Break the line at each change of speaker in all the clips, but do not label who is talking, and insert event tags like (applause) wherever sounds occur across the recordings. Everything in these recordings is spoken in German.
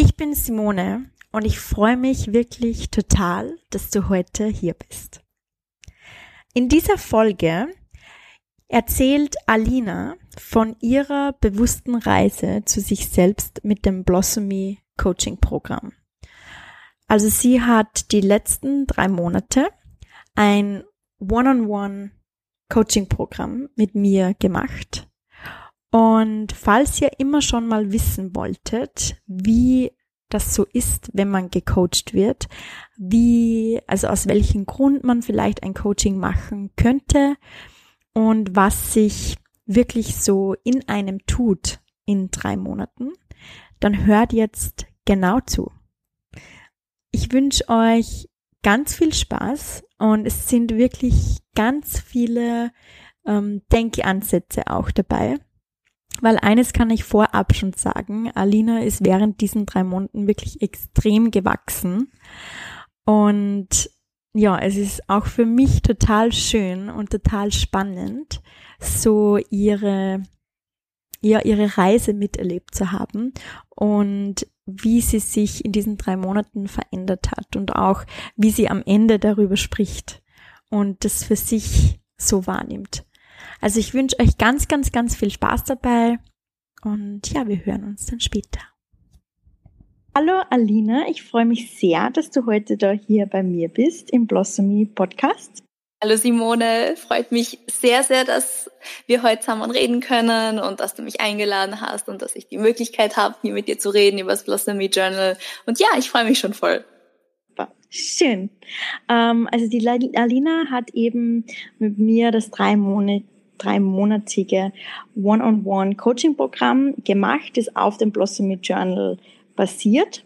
Ich bin Simone und ich freue mich wirklich total, dass du heute hier bist. In dieser Folge erzählt Alina von ihrer bewussten Reise zu sich selbst mit dem Blossomy Coaching Programm. Also sie hat die letzten drei Monate ein One-on-One Coaching Programm mit mir gemacht und falls ihr immer schon mal wissen wolltet, wie das so ist, wenn man gecoacht wird, wie, also aus welchem Grund man vielleicht ein Coaching machen könnte und was sich wirklich so in einem tut in drei Monaten, dann hört jetzt genau zu. Ich wünsche euch ganz viel Spaß und es sind wirklich ganz viele ähm, Denkansätze auch dabei. Weil eines kann ich vorab schon sagen, Alina ist während diesen drei Monaten wirklich extrem gewachsen. Und ja, es ist auch für mich total schön und total spannend, so ihre, ja, ihre Reise miterlebt zu haben und wie sie sich in diesen drei Monaten verändert hat und auch wie sie am Ende darüber spricht und das für sich so wahrnimmt. Also ich wünsche euch ganz, ganz, ganz viel Spaß dabei und ja, wir hören uns dann später. Hallo Alina, ich freue mich sehr, dass du heute da hier bei mir bist im Blossomy Podcast.
Hallo Simone, freut mich sehr, sehr, dass wir heute zusammen reden können und dass du mich eingeladen hast und dass ich die Möglichkeit habe, hier mit dir zu reden über das Blossomy Journal. Und ja, ich freue mich schon voll.
Schön. Ähm, also die Alina hat eben mit mir das drei Monate dreimonatige One-on-One-Coaching-Programm gemacht, das auf dem Blossomy Journal basiert.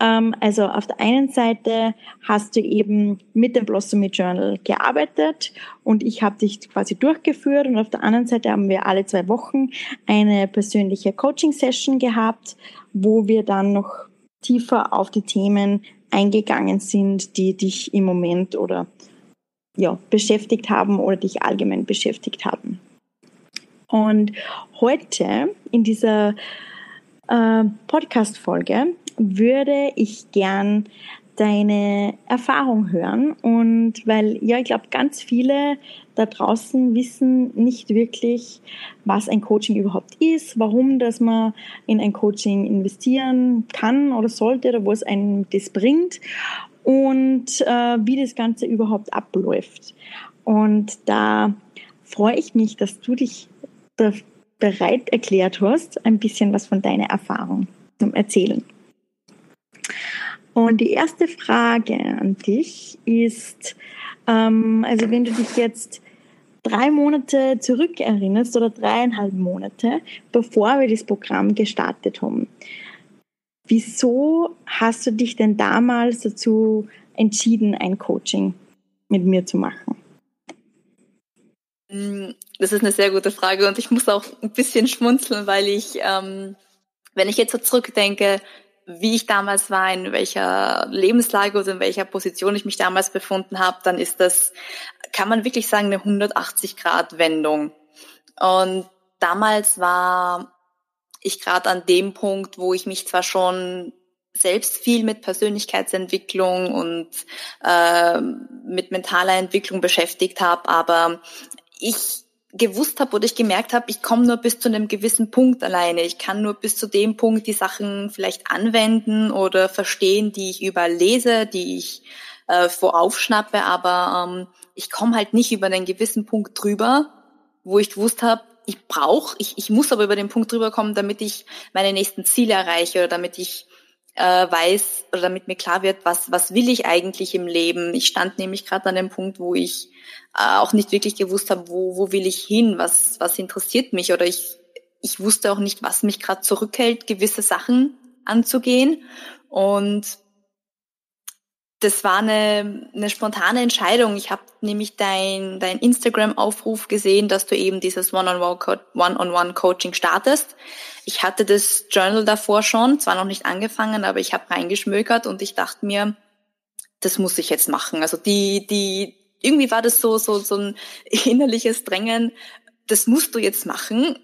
Ähm, also auf der einen Seite hast du eben mit dem Blossomy Journal gearbeitet und ich habe dich quasi durchgeführt und auf der anderen Seite haben wir alle zwei Wochen eine persönliche Coaching-Session gehabt, wo wir dann noch tiefer auf die Themen eingegangen sind, die dich im Moment oder ja, beschäftigt haben oder dich allgemein beschäftigt haben. Und heute in dieser äh, Podcast-Folge würde ich gern deine Erfahrung hören und weil ja, ich glaube, ganz viele da draußen wissen nicht wirklich, was ein Coaching überhaupt ist, warum dass man in ein Coaching investieren kann oder sollte oder wo es einem das bringt und äh, wie das Ganze überhaupt abläuft. Und da freue ich mich, dass du dich bereit erklärt hast, ein bisschen was von deiner Erfahrung zum Erzählen. Und die erste Frage an dich ist, ähm, also wenn du dich jetzt drei Monate zurückerinnerst oder dreieinhalb Monate, bevor wir das Programm gestartet haben, wieso hast du dich denn damals dazu entschieden, ein Coaching mit mir zu machen?
Mm, das ist eine sehr gute Frage und ich muss auch ein bisschen schmunzeln, weil ich, ähm, wenn ich jetzt so zurückdenke, wie ich damals war, in welcher Lebenslage oder in welcher Position ich mich damals befunden habe, dann ist das, kann man wirklich sagen, eine 180-Grad-Wendung. Und damals war ich gerade an dem Punkt, wo ich mich zwar schon selbst viel mit Persönlichkeitsentwicklung und äh, mit mentaler Entwicklung beschäftigt habe, aber ich gewusst habe oder ich gemerkt habe, ich komme nur bis zu einem gewissen Punkt alleine. Ich kann nur bis zu dem Punkt die Sachen vielleicht anwenden oder verstehen, die ich überlese, die ich äh, voraufschnappe, aber ähm, ich komme halt nicht über einen gewissen Punkt drüber, wo ich gewusst habe, ich brauche, ich, ich muss aber über den Punkt drüber kommen, damit ich meine nächsten Ziele erreiche oder damit ich äh, weiß oder damit mir klar wird, was, was will ich eigentlich im Leben. Ich stand nämlich gerade an dem Punkt, wo ich äh, auch nicht wirklich gewusst habe, wo, wo will ich hin, was, was interessiert mich oder ich, ich wusste auch nicht, was mich gerade zurückhält, gewisse Sachen anzugehen. Und das war eine, eine spontane Entscheidung. Ich habe nämlich dein, dein Instagram-Aufruf gesehen, dass du eben dieses One-on-One-Coaching startest. Ich hatte das Journal davor schon, zwar noch nicht angefangen, aber ich habe reingeschmökert und ich dachte mir, das muss ich jetzt machen. Also die, die, irgendwie war das so, so, so ein innerliches Drängen, das musst du jetzt machen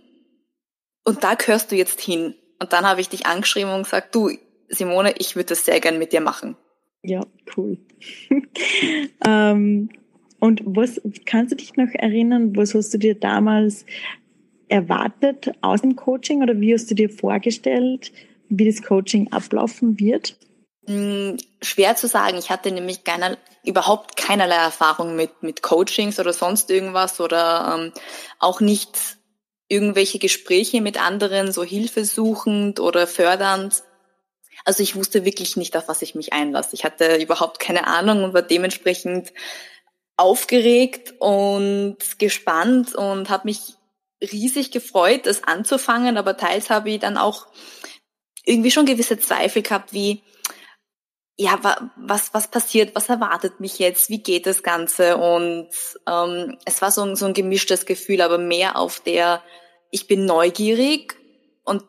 und da gehörst du jetzt hin. Und dann habe ich dich angeschrieben und gesagt, du, Simone, ich würde das sehr gern mit dir machen.
Ja, cool. (laughs) ähm, und was kannst du dich noch erinnern, was hast du dir damals erwartet aus dem Coaching oder wie hast du dir vorgestellt, wie das Coaching ablaufen wird?
Hm, schwer zu sagen. Ich hatte nämlich keine, überhaupt keinerlei Erfahrung mit, mit Coachings oder sonst irgendwas oder ähm, auch nicht irgendwelche Gespräche mit anderen, so hilfesuchend oder fördernd. Also ich wusste wirklich nicht, auf was ich mich einlasse. Ich hatte überhaupt keine Ahnung und war dementsprechend aufgeregt und gespannt und habe mich riesig gefreut, das anzufangen, aber teils habe ich dann auch irgendwie schon gewisse Zweifel gehabt, wie ja, was, was passiert, was erwartet mich jetzt, wie geht das Ganze? Und ähm, es war so ein, so ein gemischtes Gefühl, aber mehr auf der, ich bin neugierig und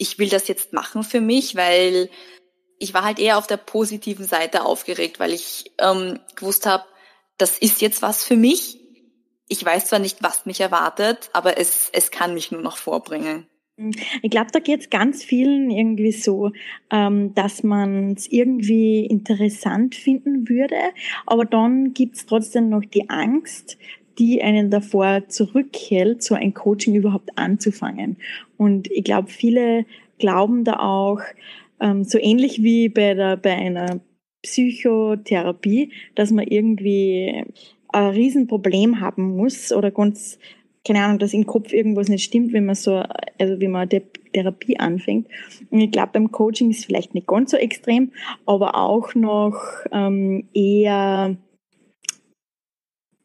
ich will das jetzt machen für mich, weil ich war halt eher auf der positiven Seite aufgeregt, weil ich ähm, gewusst habe, das ist jetzt was für mich. Ich weiß zwar nicht, was mich erwartet, aber es, es kann mich nur noch vorbringen.
Ich glaube, da geht es ganz vielen irgendwie so, ähm, dass man es irgendwie interessant finden würde, aber dann gibt es trotzdem noch die Angst, die einen davor zurückhält, so ein Coaching überhaupt anzufangen. Und ich glaube, viele glauben da auch, ähm, so ähnlich wie bei, der, bei einer Psychotherapie, dass man irgendwie ein Riesenproblem haben muss oder ganz, keine Ahnung, dass im Kopf irgendwas nicht stimmt, wenn man so, also wie man die Therapie anfängt. Und ich glaube, beim Coaching ist vielleicht nicht ganz so extrem, aber auch noch ähm, eher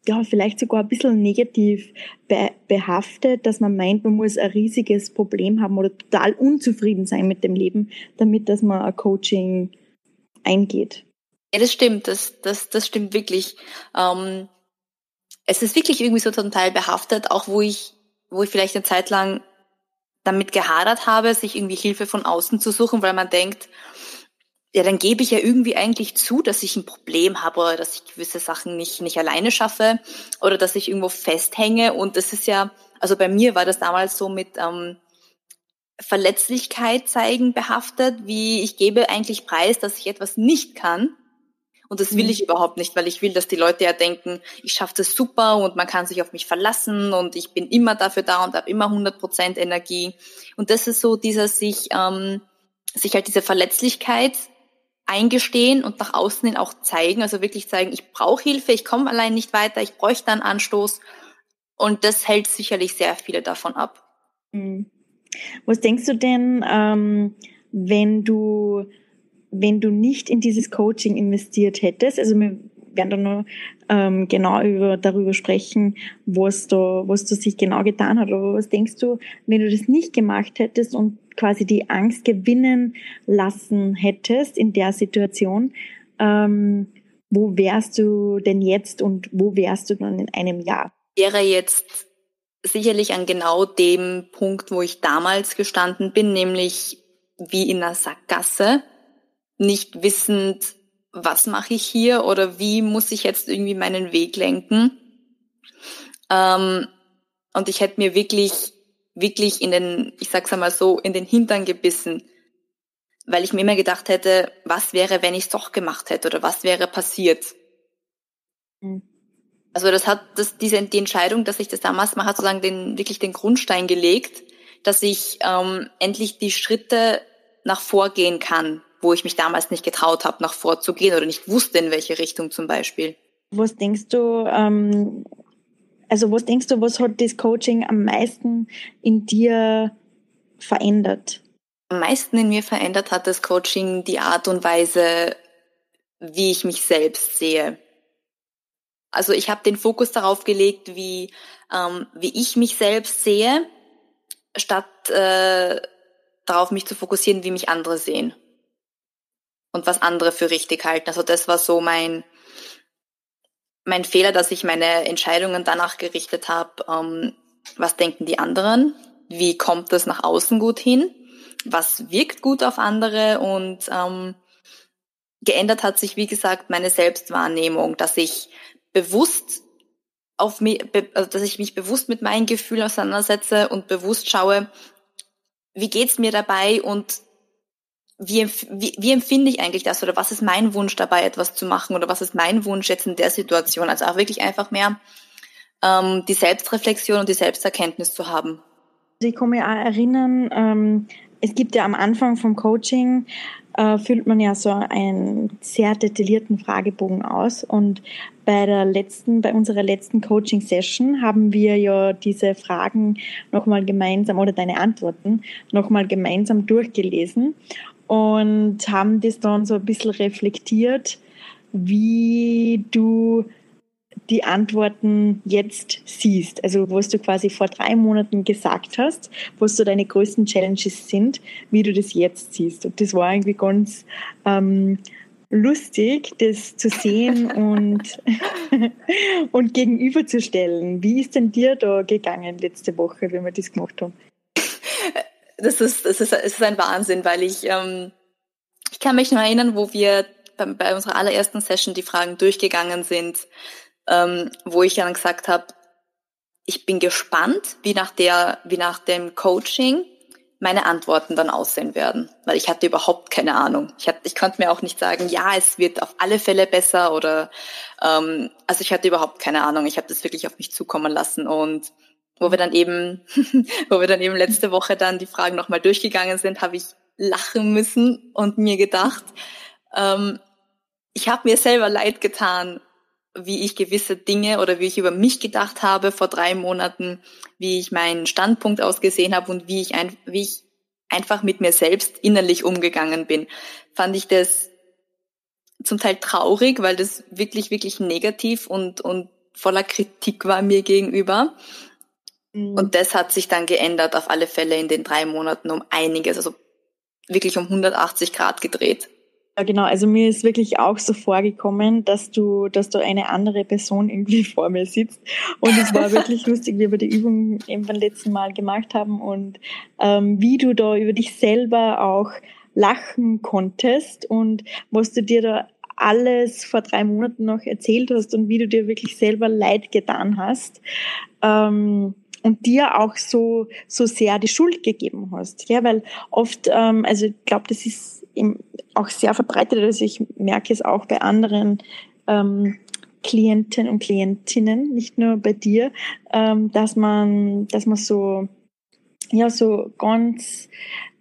ja, vielleicht sogar ein bisschen negativ be behaftet, dass man meint, man muss ein riesiges Problem haben oder total unzufrieden sein mit dem Leben, damit dass man ein Coaching eingeht.
Ja, das stimmt, das, das, das stimmt wirklich. Ähm, es ist wirklich irgendwie so zum Teil behaftet, auch wo ich, wo ich vielleicht eine Zeit lang damit gehadert habe, sich irgendwie Hilfe von außen zu suchen, weil man denkt, ja, dann gebe ich ja irgendwie eigentlich zu, dass ich ein Problem habe oder dass ich gewisse Sachen nicht, nicht alleine schaffe oder dass ich irgendwo festhänge. Und das ist ja, also bei mir war das damals so mit ähm, Verletzlichkeit zeigen behaftet, wie ich gebe eigentlich preis, dass ich etwas nicht kann. Und das will mhm. ich überhaupt nicht, weil ich will, dass die Leute ja denken, ich schaffe das super und man kann sich auf mich verlassen und ich bin immer dafür da und habe immer 100 Prozent Energie. Und das ist so dieser sich, ähm, sich halt diese Verletzlichkeit eingestehen und nach außen hin auch zeigen, also wirklich zeigen, ich brauche Hilfe, ich komme allein nicht weiter, ich bräuchte einen Anstoß. Und das hält sicherlich sehr viele davon ab.
Mhm. Was denkst du denn, ähm, wenn du wenn du nicht in dieses Coaching investiert hättest? Also wir werden dann noch ähm, genau über, darüber sprechen, was da, was da sich genau getan hat. Aber was denkst du, wenn du das nicht gemacht hättest und quasi die Angst gewinnen lassen hättest in der Situation, ähm, wo wärst du denn jetzt und wo wärst du dann in einem Jahr?
Wäre jetzt sicherlich an genau dem Punkt, wo ich damals gestanden bin, nämlich wie in einer Sackgasse, nicht wissend, was mache ich hier oder wie muss ich jetzt irgendwie meinen Weg lenken. Ähm, und ich hätte mir wirklich, wirklich in den, ich sag's einmal so, in den Hintern gebissen, weil ich mir immer gedacht hätte, was wäre, wenn ich es doch gemacht hätte oder was wäre passiert. Mhm. Also das hat das, diese die Entscheidung, dass ich das damals mache, hat sozusagen den wirklich den Grundstein gelegt, dass ich ähm, endlich die Schritte nach vorgehen kann, wo ich mich damals nicht getraut habe, nach vorzugehen oder nicht wusste, in welche Richtung zum Beispiel.
Was denkst du, ähm, also was denkst du, was hat das Coaching am meisten in dir verändert?
Am meisten in mir verändert hat das Coaching die Art und Weise, wie ich mich selbst sehe. Also ich habe den Fokus darauf gelegt, wie, ähm, wie ich mich selbst sehe, statt äh, darauf mich zu fokussieren, wie mich andere sehen. und was andere für richtig halten. Also das war so mein, mein Fehler, dass ich meine Entscheidungen danach gerichtet habe, ähm, was denken die anderen, wie kommt das nach außen gut hin, was wirkt gut auf andere? Und ähm, geändert hat sich, wie gesagt, meine Selbstwahrnehmung, dass ich bewusst auf mich, also dass ich mich bewusst mit meinen Gefühlen auseinandersetze und bewusst schaue, wie geht's mir dabei und wie, wie, wie empfinde ich eigentlich das oder was ist mein Wunsch dabei, etwas zu machen oder was ist mein Wunsch jetzt in der Situation? Also auch wirklich einfach mehr ähm, die Selbstreflexion und die Selbsterkenntnis zu haben.
Also ich kann mich auch erinnern, ähm, es gibt ja am Anfang vom Coaching äh, füllt man ja so einen sehr detaillierten Fragebogen aus. Und bei der letzten, bei unserer letzten Coaching-Session haben wir ja diese Fragen nochmal gemeinsam oder deine Antworten nochmal gemeinsam durchgelesen und haben das dann so ein bisschen reflektiert, wie du die Antworten jetzt siehst. Also was du quasi vor drei Monaten gesagt hast, was so deine größten Challenges sind, wie du das jetzt siehst. Und das war irgendwie ganz ähm, lustig, das zu sehen (laughs) und, und gegenüberzustellen. Wie ist denn dir da gegangen letzte Woche, wenn wir das gemacht haben?
Das ist, das ist, es ist ein Wahnsinn, weil ich, ähm, ich kann mich noch erinnern, wo wir bei, bei unserer allerersten Session die Fragen durchgegangen sind ähm, wo ich dann gesagt habe, ich bin gespannt, wie nach der, wie nach dem Coaching meine Antworten dann aussehen werden, weil ich hatte überhaupt keine Ahnung. Ich, hatte, ich konnte mir auch nicht sagen, ja, es wird auf alle Fälle besser oder ähm, also ich hatte überhaupt keine Ahnung. Ich habe das wirklich auf mich zukommen lassen und wo wir dann eben, (laughs) wo wir dann eben letzte Woche dann die Fragen nochmal durchgegangen sind, habe ich lachen müssen und mir gedacht, ähm, ich habe mir selber leid getan, wie ich gewisse Dinge oder wie ich über mich gedacht habe vor drei Monaten, wie ich meinen Standpunkt ausgesehen habe und wie ich, ein, wie ich einfach mit mir selbst innerlich umgegangen bin, fand ich das zum Teil traurig, weil das wirklich, wirklich negativ und, und voller Kritik war mir gegenüber. Mhm. Und das hat sich dann geändert, auf alle Fälle in den drei Monaten um einiges, also wirklich um 180 Grad gedreht.
Ja, genau. Also mir ist wirklich auch so vorgekommen, dass du, dass du eine andere Person irgendwie (laughs) vor mir sitzt. Und es war wirklich (laughs) lustig, wie wir die Übung eben beim letzten Mal gemacht haben und ähm, wie du da über dich selber auch lachen konntest und was du dir da alles vor drei Monaten noch erzählt hast und wie du dir wirklich selber Leid getan hast. Ähm, und dir auch so so sehr die Schuld gegeben hast, ja, weil oft, ähm, also ich glaube, das ist auch sehr verbreitet. Also ich merke es auch bei anderen ähm, Klienten und Klientinnen, nicht nur bei dir, ähm, dass man, dass man so, ja, so ganz,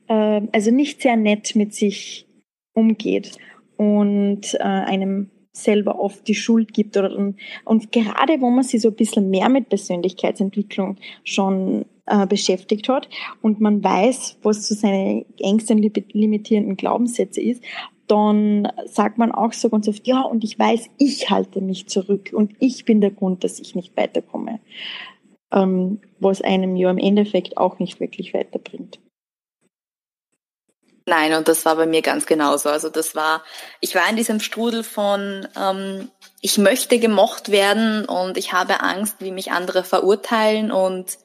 äh, also nicht sehr nett mit sich umgeht und äh, einem selber oft die Schuld gibt oder und, gerade wo man sich so ein bisschen mehr mit Persönlichkeitsentwicklung schon äh, beschäftigt hat und man weiß, was so seine engsten limitierenden Glaubenssätze ist, dann sagt man auch so ganz oft, ja, und ich weiß, ich halte mich zurück und ich bin der Grund, dass ich nicht weiterkomme. Ähm, was einem ja im Endeffekt auch nicht wirklich weiterbringt.
Nein, und das war bei mir ganz genauso. Also das war, ich war in diesem Strudel von, ähm, ich möchte gemocht werden und ich habe Angst, wie mich andere verurteilen. Und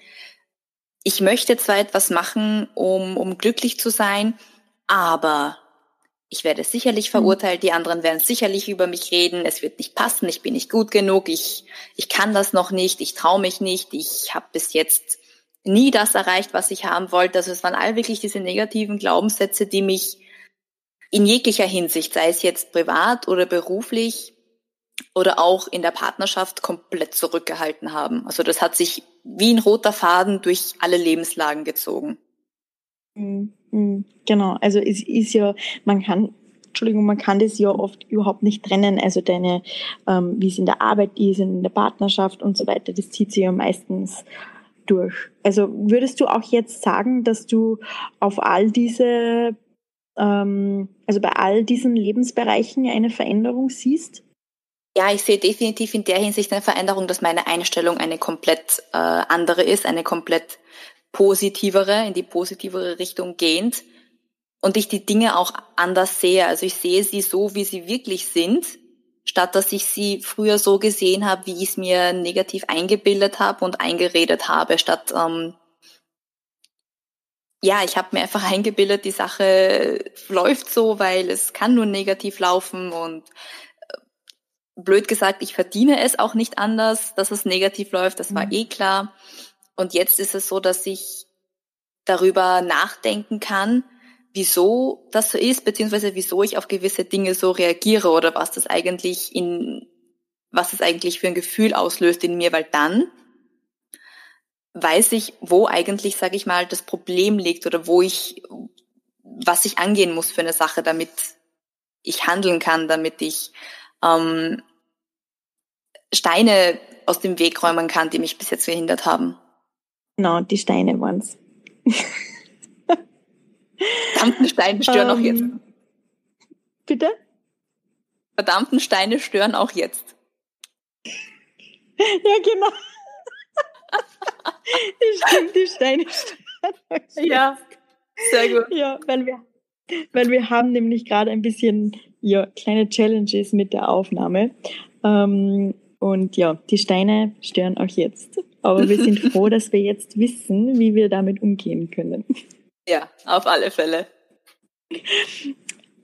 ich möchte zwar etwas machen, um, um glücklich zu sein, aber ich werde sicherlich mhm. verurteilt, die anderen werden sicherlich über mich reden, es wird nicht passen, ich bin nicht gut genug, ich, ich kann das noch nicht, ich traue mich nicht, ich habe bis jetzt nie das erreicht, was ich haben wollte. Also es waren all wirklich diese negativen Glaubenssätze, die mich in jeglicher Hinsicht, sei es jetzt privat oder beruflich oder auch in der Partnerschaft, komplett zurückgehalten haben. Also das hat sich wie ein roter Faden durch alle Lebenslagen gezogen.
Mhm, mhm. Genau, also es ist ja, man kann, Entschuldigung, man kann das ja oft überhaupt nicht trennen. Also deine, ähm, wie es in der Arbeit ist, in der Partnerschaft und so weiter, das zieht sich ja meistens durch. Also würdest du auch jetzt sagen, dass du auf all diese, ähm, also bei all diesen Lebensbereichen eine Veränderung siehst?
Ja, ich sehe definitiv in der Hinsicht eine Veränderung, dass meine Einstellung eine komplett äh, andere ist, eine komplett positivere, in die positivere Richtung gehend. und ich die Dinge auch anders sehe. Also ich sehe sie so, wie sie wirklich sind, statt dass ich sie früher so gesehen habe, wie ich es mir negativ eingebildet habe und eingeredet habe, statt ähm, ja, ich habe mir einfach (laughs) eingebildet, die Sache läuft so, weil es kann nur negativ laufen und äh, blöd gesagt, ich verdiene es auch nicht anders, dass es negativ läuft, das war mhm. eh klar. Und jetzt ist es so, dass ich darüber nachdenken kann, wieso das so ist, beziehungsweise wieso ich auf gewisse Dinge so reagiere oder was das eigentlich in, was es eigentlich für ein Gefühl auslöst in mir, weil dann weiß ich, wo eigentlich, sage ich mal, das Problem liegt oder wo ich, was ich angehen muss für eine Sache, damit ich handeln kann, damit ich ähm, Steine aus dem Weg räumen kann, die mich bis jetzt verhindert haben.
Genau, die Steine waren's. (laughs)
Verdammten Steine stören um, auch jetzt. Ähm,
bitte?
Verdammten Steine stören auch jetzt. (laughs)
Ja, genau. Stimmt, die Steine stören.
Ja, sehr gut.
Ja, weil wir, weil wir haben nämlich gerade ein bisschen ja, kleine Challenges mit der Aufnahme. Ähm, und ja, die Steine stören auch jetzt. Aber wir sind (laughs) froh, dass wir jetzt wissen, wie wir damit umgehen können.
Ja, auf alle Fälle.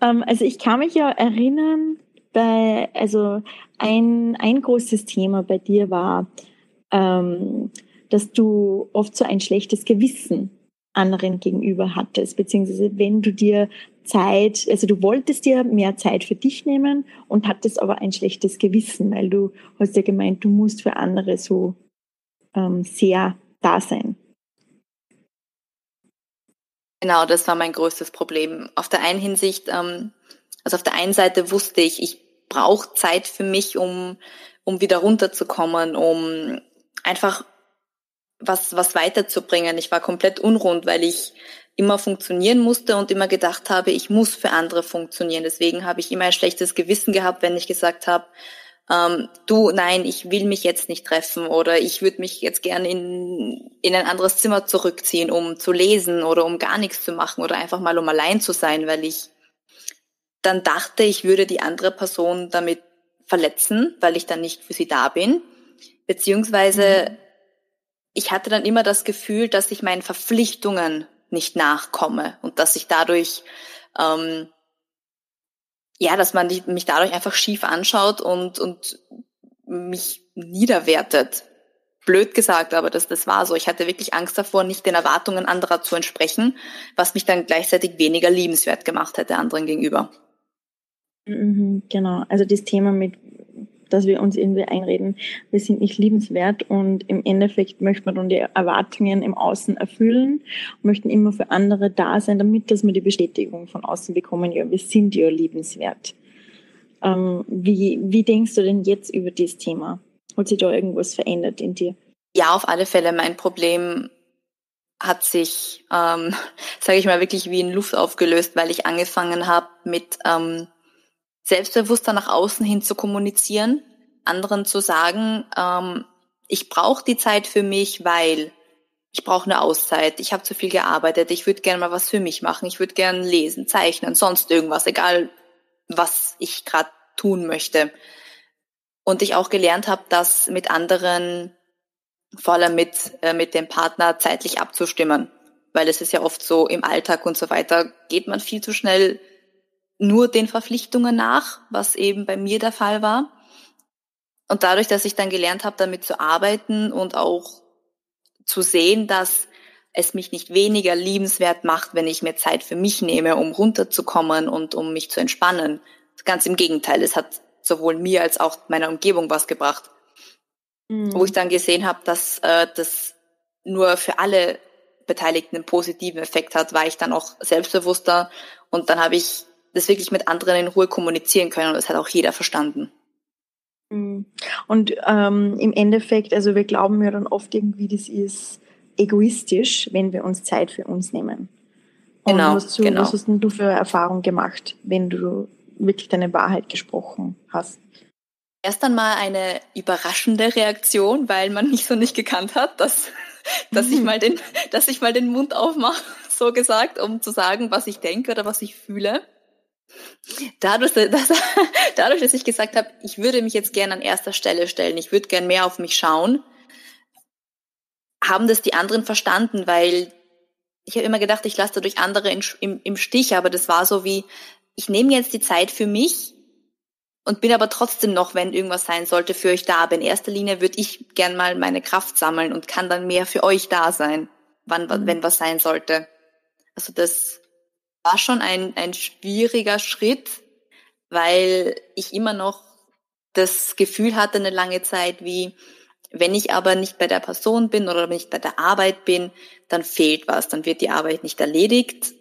Ähm, also ich kann mich ja erinnern, bei, also ein, ein großes Thema bei dir war, ähm, dass du oft so ein schlechtes Gewissen anderen gegenüber hattest, beziehungsweise wenn du dir Zeit, also du wolltest dir mehr Zeit für dich nehmen und hattest aber ein schlechtes Gewissen, weil du hast ja gemeint, du musst für andere so ähm, sehr da sein.
Genau, das war mein größtes Problem. Auf der einen Hinsicht, ähm, also auf der einen Seite wusste ich, ich brauche Zeit für mich, um, um wieder runterzukommen, um einfach was, was weiterzubringen. Ich war komplett unrund, weil ich immer funktionieren musste und immer gedacht habe, ich muss für andere funktionieren. Deswegen habe ich immer ein schlechtes Gewissen gehabt, wenn ich gesagt habe, ähm, du, nein, ich will mich jetzt nicht treffen oder ich würde mich jetzt gerne in, in ein anderes Zimmer zurückziehen, um zu lesen oder um gar nichts zu machen oder einfach mal um allein zu sein, weil ich dann dachte, ich würde die andere Person damit verletzen, weil ich dann nicht für sie da bin. Beziehungsweise mhm. ich hatte dann immer das Gefühl, dass ich meinen Verpflichtungen nicht nachkomme und dass ich dadurch ähm, ja, dass man mich dadurch einfach schief anschaut und, und mich niederwertet. Blöd gesagt, aber das, das war so. Ich hatte wirklich Angst davor, nicht den Erwartungen anderer zu entsprechen, was mich dann gleichzeitig weniger liebenswert gemacht hätte anderen gegenüber.
Mhm, genau, also das Thema mit dass wir uns irgendwie einreden, wir sind nicht liebenswert und im Endeffekt möchte man dann die Erwartungen im Außen erfüllen, möchten immer für andere da sein, damit dass wir die Bestätigung von außen bekommen, ja, wir sind ja liebenswert. Ähm, wie, wie denkst du denn jetzt über dieses Thema? Hat sich da irgendwas verändert in dir?
Ja, auf alle Fälle. Mein Problem hat sich, ähm, (laughs) sage ich mal, wirklich wie in Luft aufgelöst, weil ich angefangen habe mit ähm, selbstbewusster nach außen hin zu kommunizieren, anderen zu sagen, ähm, ich brauche die Zeit für mich, weil ich brauche eine Auszeit, ich habe zu viel gearbeitet, ich würde gerne mal was für mich machen, ich würde gerne lesen, zeichnen, sonst irgendwas, egal was ich gerade tun möchte. Und ich auch gelernt habe, das mit anderen, vor allem mit, äh, mit dem Partner zeitlich abzustimmen. Weil es ist ja oft so im Alltag und so weiter, geht man viel zu schnell nur den Verpflichtungen nach, was eben bei mir der Fall war. Und dadurch, dass ich dann gelernt habe, damit zu arbeiten und auch zu sehen, dass es mich nicht weniger liebenswert macht, wenn ich mir Zeit für mich nehme, um runterzukommen und um mich zu entspannen. Ganz im Gegenteil, es hat sowohl mir als auch meiner Umgebung was gebracht. Mhm. Wo ich dann gesehen habe, dass äh, das nur für alle Beteiligten einen positiven Effekt hat, war ich dann auch selbstbewusster und dann habe ich das wirklich mit anderen in Ruhe kommunizieren können und das hat auch jeder verstanden.
Mhm. Und ähm, im Endeffekt, also wir glauben ja dann oft irgendwie, das ist egoistisch, wenn wir uns Zeit für uns nehmen. Und genau, was, du, genau. was hast denn du für Erfahrung gemacht, wenn du wirklich deine Wahrheit gesprochen hast?
Erst einmal eine überraschende Reaktion, weil man mich so nicht gekannt hat, dass, (laughs) dass ich mhm. mal den, (laughs) dass ich mal den Mund aufmache, (laughs) so gesagt, um zu sagen, was ich denke oder was ich fühle. Dadurch, dass, (laughs) dadurch, dass ich gesagt habe, ich würde mich jetzt gerne an erster Stelle stellen, ich würde gern mehr auf mich schauen, haben das die anderen verstanden, weil ich habe immer gedacht, ich lasse dadurch andere in, im, im Stich, aber das war so wie, ich nehme jetzt die Zeit für mich und bin aber trotzdem noch, wenn irgendwas sein sollte, für euch da. Aber in erster Linie würde ich gern mal meine Kraft sammeln und kann dann mehr für euch da sein, wann, mhm. wenn was sein sollte. Also das war schon ein, ein schwieriger Schritt, weil ich immer noch das Gefühl hatte eine lange Zeit, wie wenn ich aber nicht bei der Person bin oder nicht bei der Arbeit bin, dann fehlt was, dann wird die Arbeit nicht erledigt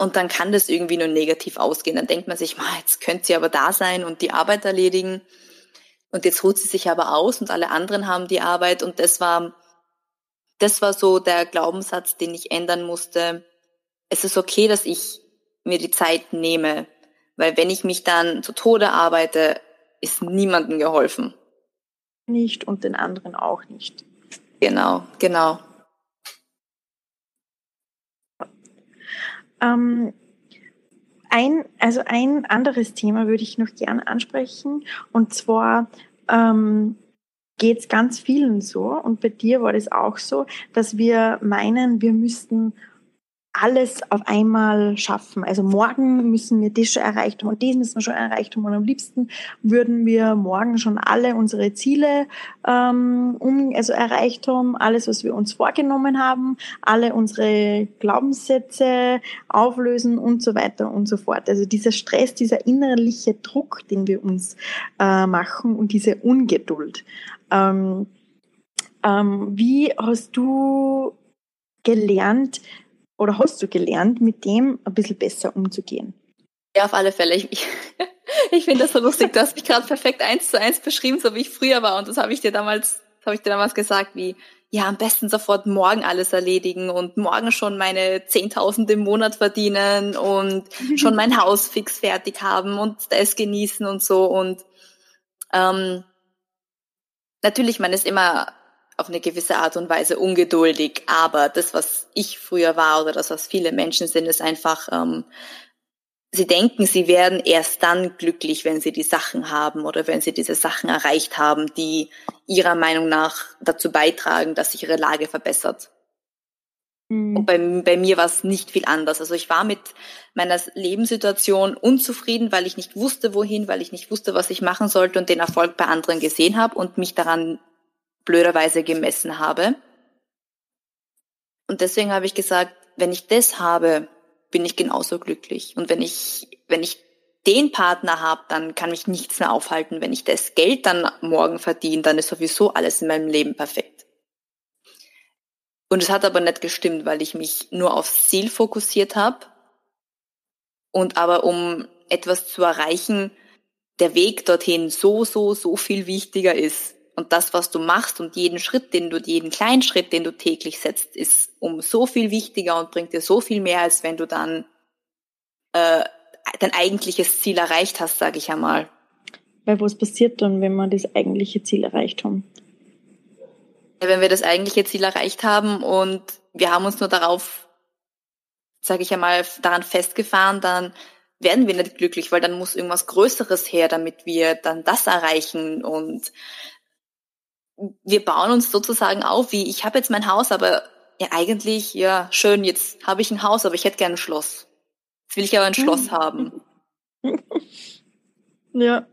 und dann kann das irgendwie nur negativ ausgehen. Dann denkt man sich, jetzt könnte sie aber da sein und die Arbeit erledigen. Und jetzt ruht sie sich aber aus und alle anderen haben die Arbeit. Und das war, das war so der Glaubenssatz, den ich ändern musste. Es ist okay, dass ich mir die Zeit nehme. Weil wenn ich mich dann zu Tode arbeite, ist niemandem geholfen.
Nicht und den anderen auch nicht.
Genau, genau.
Ähm, ein, also ein anderes Thema würde ich noch gerne ansprechen und zwar ähm, geht es ganz vielen so und bei dir war das auch so, dass wir meinen, wir müssten alles auf einmal schaffen. Also morgen müssen wir das schon erreicht haben und das müssen wir schon erreicht haben. Und am liebsten würden wir morgen schon alle unsere Ziele ähm, um, also erreicht haben, alles, was wir uns vorgenommen haben, alle unsere Glaubenssätze auflösen und so weiter und so fort. Also dieser Stress, dieser innerliche Druck, den wir uns äh, machen und diese Ungeduld. Ähm, ähm, wie hast du gelernt, oder hast du gelernt, mit dem ein bisschen besser umzugehen?
Ja, auf alle Fälle. Ich, ich, (laughs) ich finde das so lustig. Du hast mich gerade perfekt eins zu eins beschrieben, so wie ich früher war. Und das habe ich dir damals, habe ich dir damals gesagt, wie, ja, am besten sofort morgen alles erledigen und morgen schon meine 10.000 im Monat verdienen und (laughs) schon mein Haus fix fertig haben und das genießen und so. Und ähm, natürlich, man ist immer auf eine gewisse Art und Weise ungeduldig. Aber das, was ich früher war oder das, was viele Menschen sind, ist einfach, ähm, sie denken, sie werden erst dann glücklich, wenn sie die Sachen haben oder wenn sie diese Sachen erreicht haben, die ihrer Meinung nach dazu beitragen, dass sich ihre Lage verbessert. Mhm. Und bei, bei mir war es nicht viel anders. Also ich war mit meiner Lebenssituation unzufrieden, weil ich nicht wusste, wohin, weil ich nicht wusste, was ich machen sollte und den Erfolg bei anderen gesehen habe und mich daran blöderweise gemessen habe. Und deswegen habe ich gesagt, wenn ich das habe, bin ich genauso glücklich. Und wenn ich, wenn ich den Partner habe, dann kann mich nichts mehr aufhalten. Wenn ich das Geld dann morgen verdiene, dann ist sowieso alles in meinem Leben perfekt. Und es hat aber nicht gestimmt, weil ich mich nur aufs Ziel fokussiert habe und aber um etwas zu erreichen, der Weg dorthin so, so, so viel wichtiger ist und das, was du machst und jeden Schritt, den du, jeden kleinen Schritt, den du täglich setzt, ist um so viel wichtiger und bringt dir so viel mehr, als wenn du dann äh, dein eigentliches Ziel erreicht hast, sage ich einmal.
Weil was passiert dann, wenn wir das eigentliche Ziel erreicht haben?
Ja, wenn wir das eigentliche Ziel erreicht haben und wir haben uns nur darauf, sage ich einmal, daran festgefahren, dann werden wir nicht glücklich, weil dann muss irgendwas Größeres her, damit wir dann das erreichen und wir bauen uns sozusagen auf, wie ich habe jetzt mein Haus, aber ja eigentlich, ja, schön, jetzt habe ich ein Haus, aber ich hätte gerne ein Schloss. Jetzt will ich aber ein Schloss mhm. haben. (laughs)
Ja.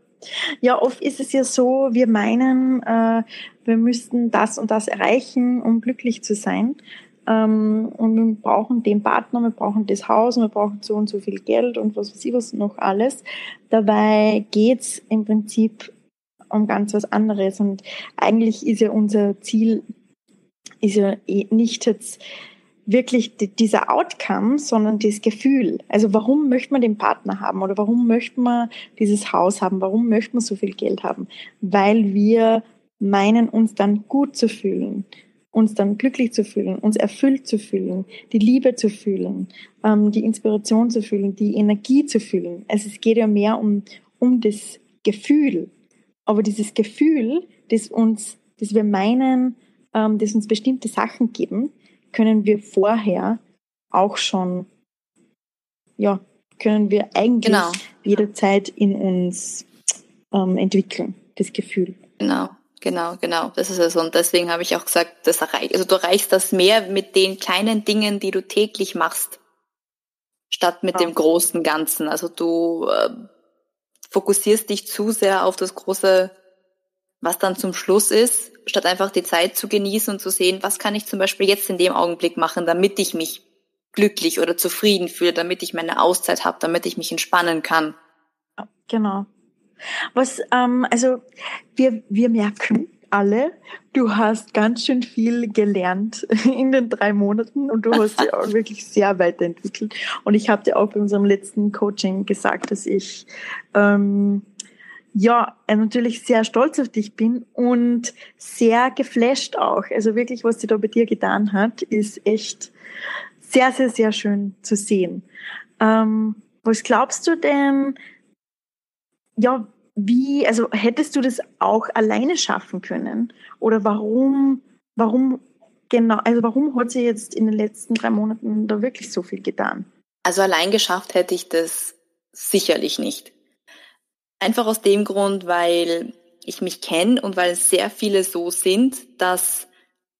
Ja, oft ist es ja so, wir meinen, äh, wir müssten das und das erreichen, um glücklich zu sein. Ähm, und wir brauchen den Partner, wir brauchen das Haus, wir brauchen so und so viel Geld und was weiß ich was noch alles. Dabei geht's im Prinzip um ganz was anderes. Und eigentlich ist ja unser Ziel, ist ja eh nicht jetzt wirklich dieser Outcome, sondern das Gefühl. Also warum möchte man den Partner haben oder warum möchte man dieses Haus haben? Warum möchte man so viel Geld haben? Weil wir meinen, uns dann gut zu fühlen, uns dann glücklich zu fühlen, uns erfüllt zu fühlen, die Liebe zu fühlen, ähm, die Inspiration zu fühlen, die Energie zu fühlen. Also es geht ja mehr um, um das Gefühl aber dieses Gefühl, das uns, das wir meinen, ähm, das uns bestimmte Sachen geben, können wir vorher auch schon, ja, können wir eigentlich genau. jederzeit in uns ähm, entwickeln, das Gefühl.
Genau. Genau, genau, das ist es. Und deswegen habe ich auch gesagt, das erreich, also du erreichst das mehr mit den kleinen Dingen, die du täglich machst, statt mit ja. dem großen Ganzen. Also du äh, fokussierst dich zu sehr auf das große, was dann zum Schluss ist, statt einfach die Zeit zu genießen und zu sehen, was kann ich zum Beispiel jetzt in dem Augenblick machen, damit ich mich glücklich oder zufrieden fühle, damit ich meine Auszeit habe, damit ich mich entspannen kann.
Genau. Was, ähm, also wir, wir merken alle, du hast ganz schön viel gelernt (laughs) in den drei Monaten und du hast dich auch wirklich sehr weiterentwickelt. Und ich habe dir auch bei unserem letzten Coaching gesagt, dass ich ähm, ja natürlich sehr stolz auf dich bin und sehr geflasht auch. Also wirklich, was sie da bei dir getan hat, ist echt sehr, sehr, sehr schön zu sehen. Ähm, was glaubst du denn, ja, wie, also hättest du das auch alleine schaffen können? Oder warum, warum genau, also warum hat sie jetzt in den letzten drei Monaten da wirklich so viel getan?
Also allein geschafft hätte ich das sicherlich nicht. Einfach aus dem Grund, weil ich mich kenne und weil sehr viele so sind, dass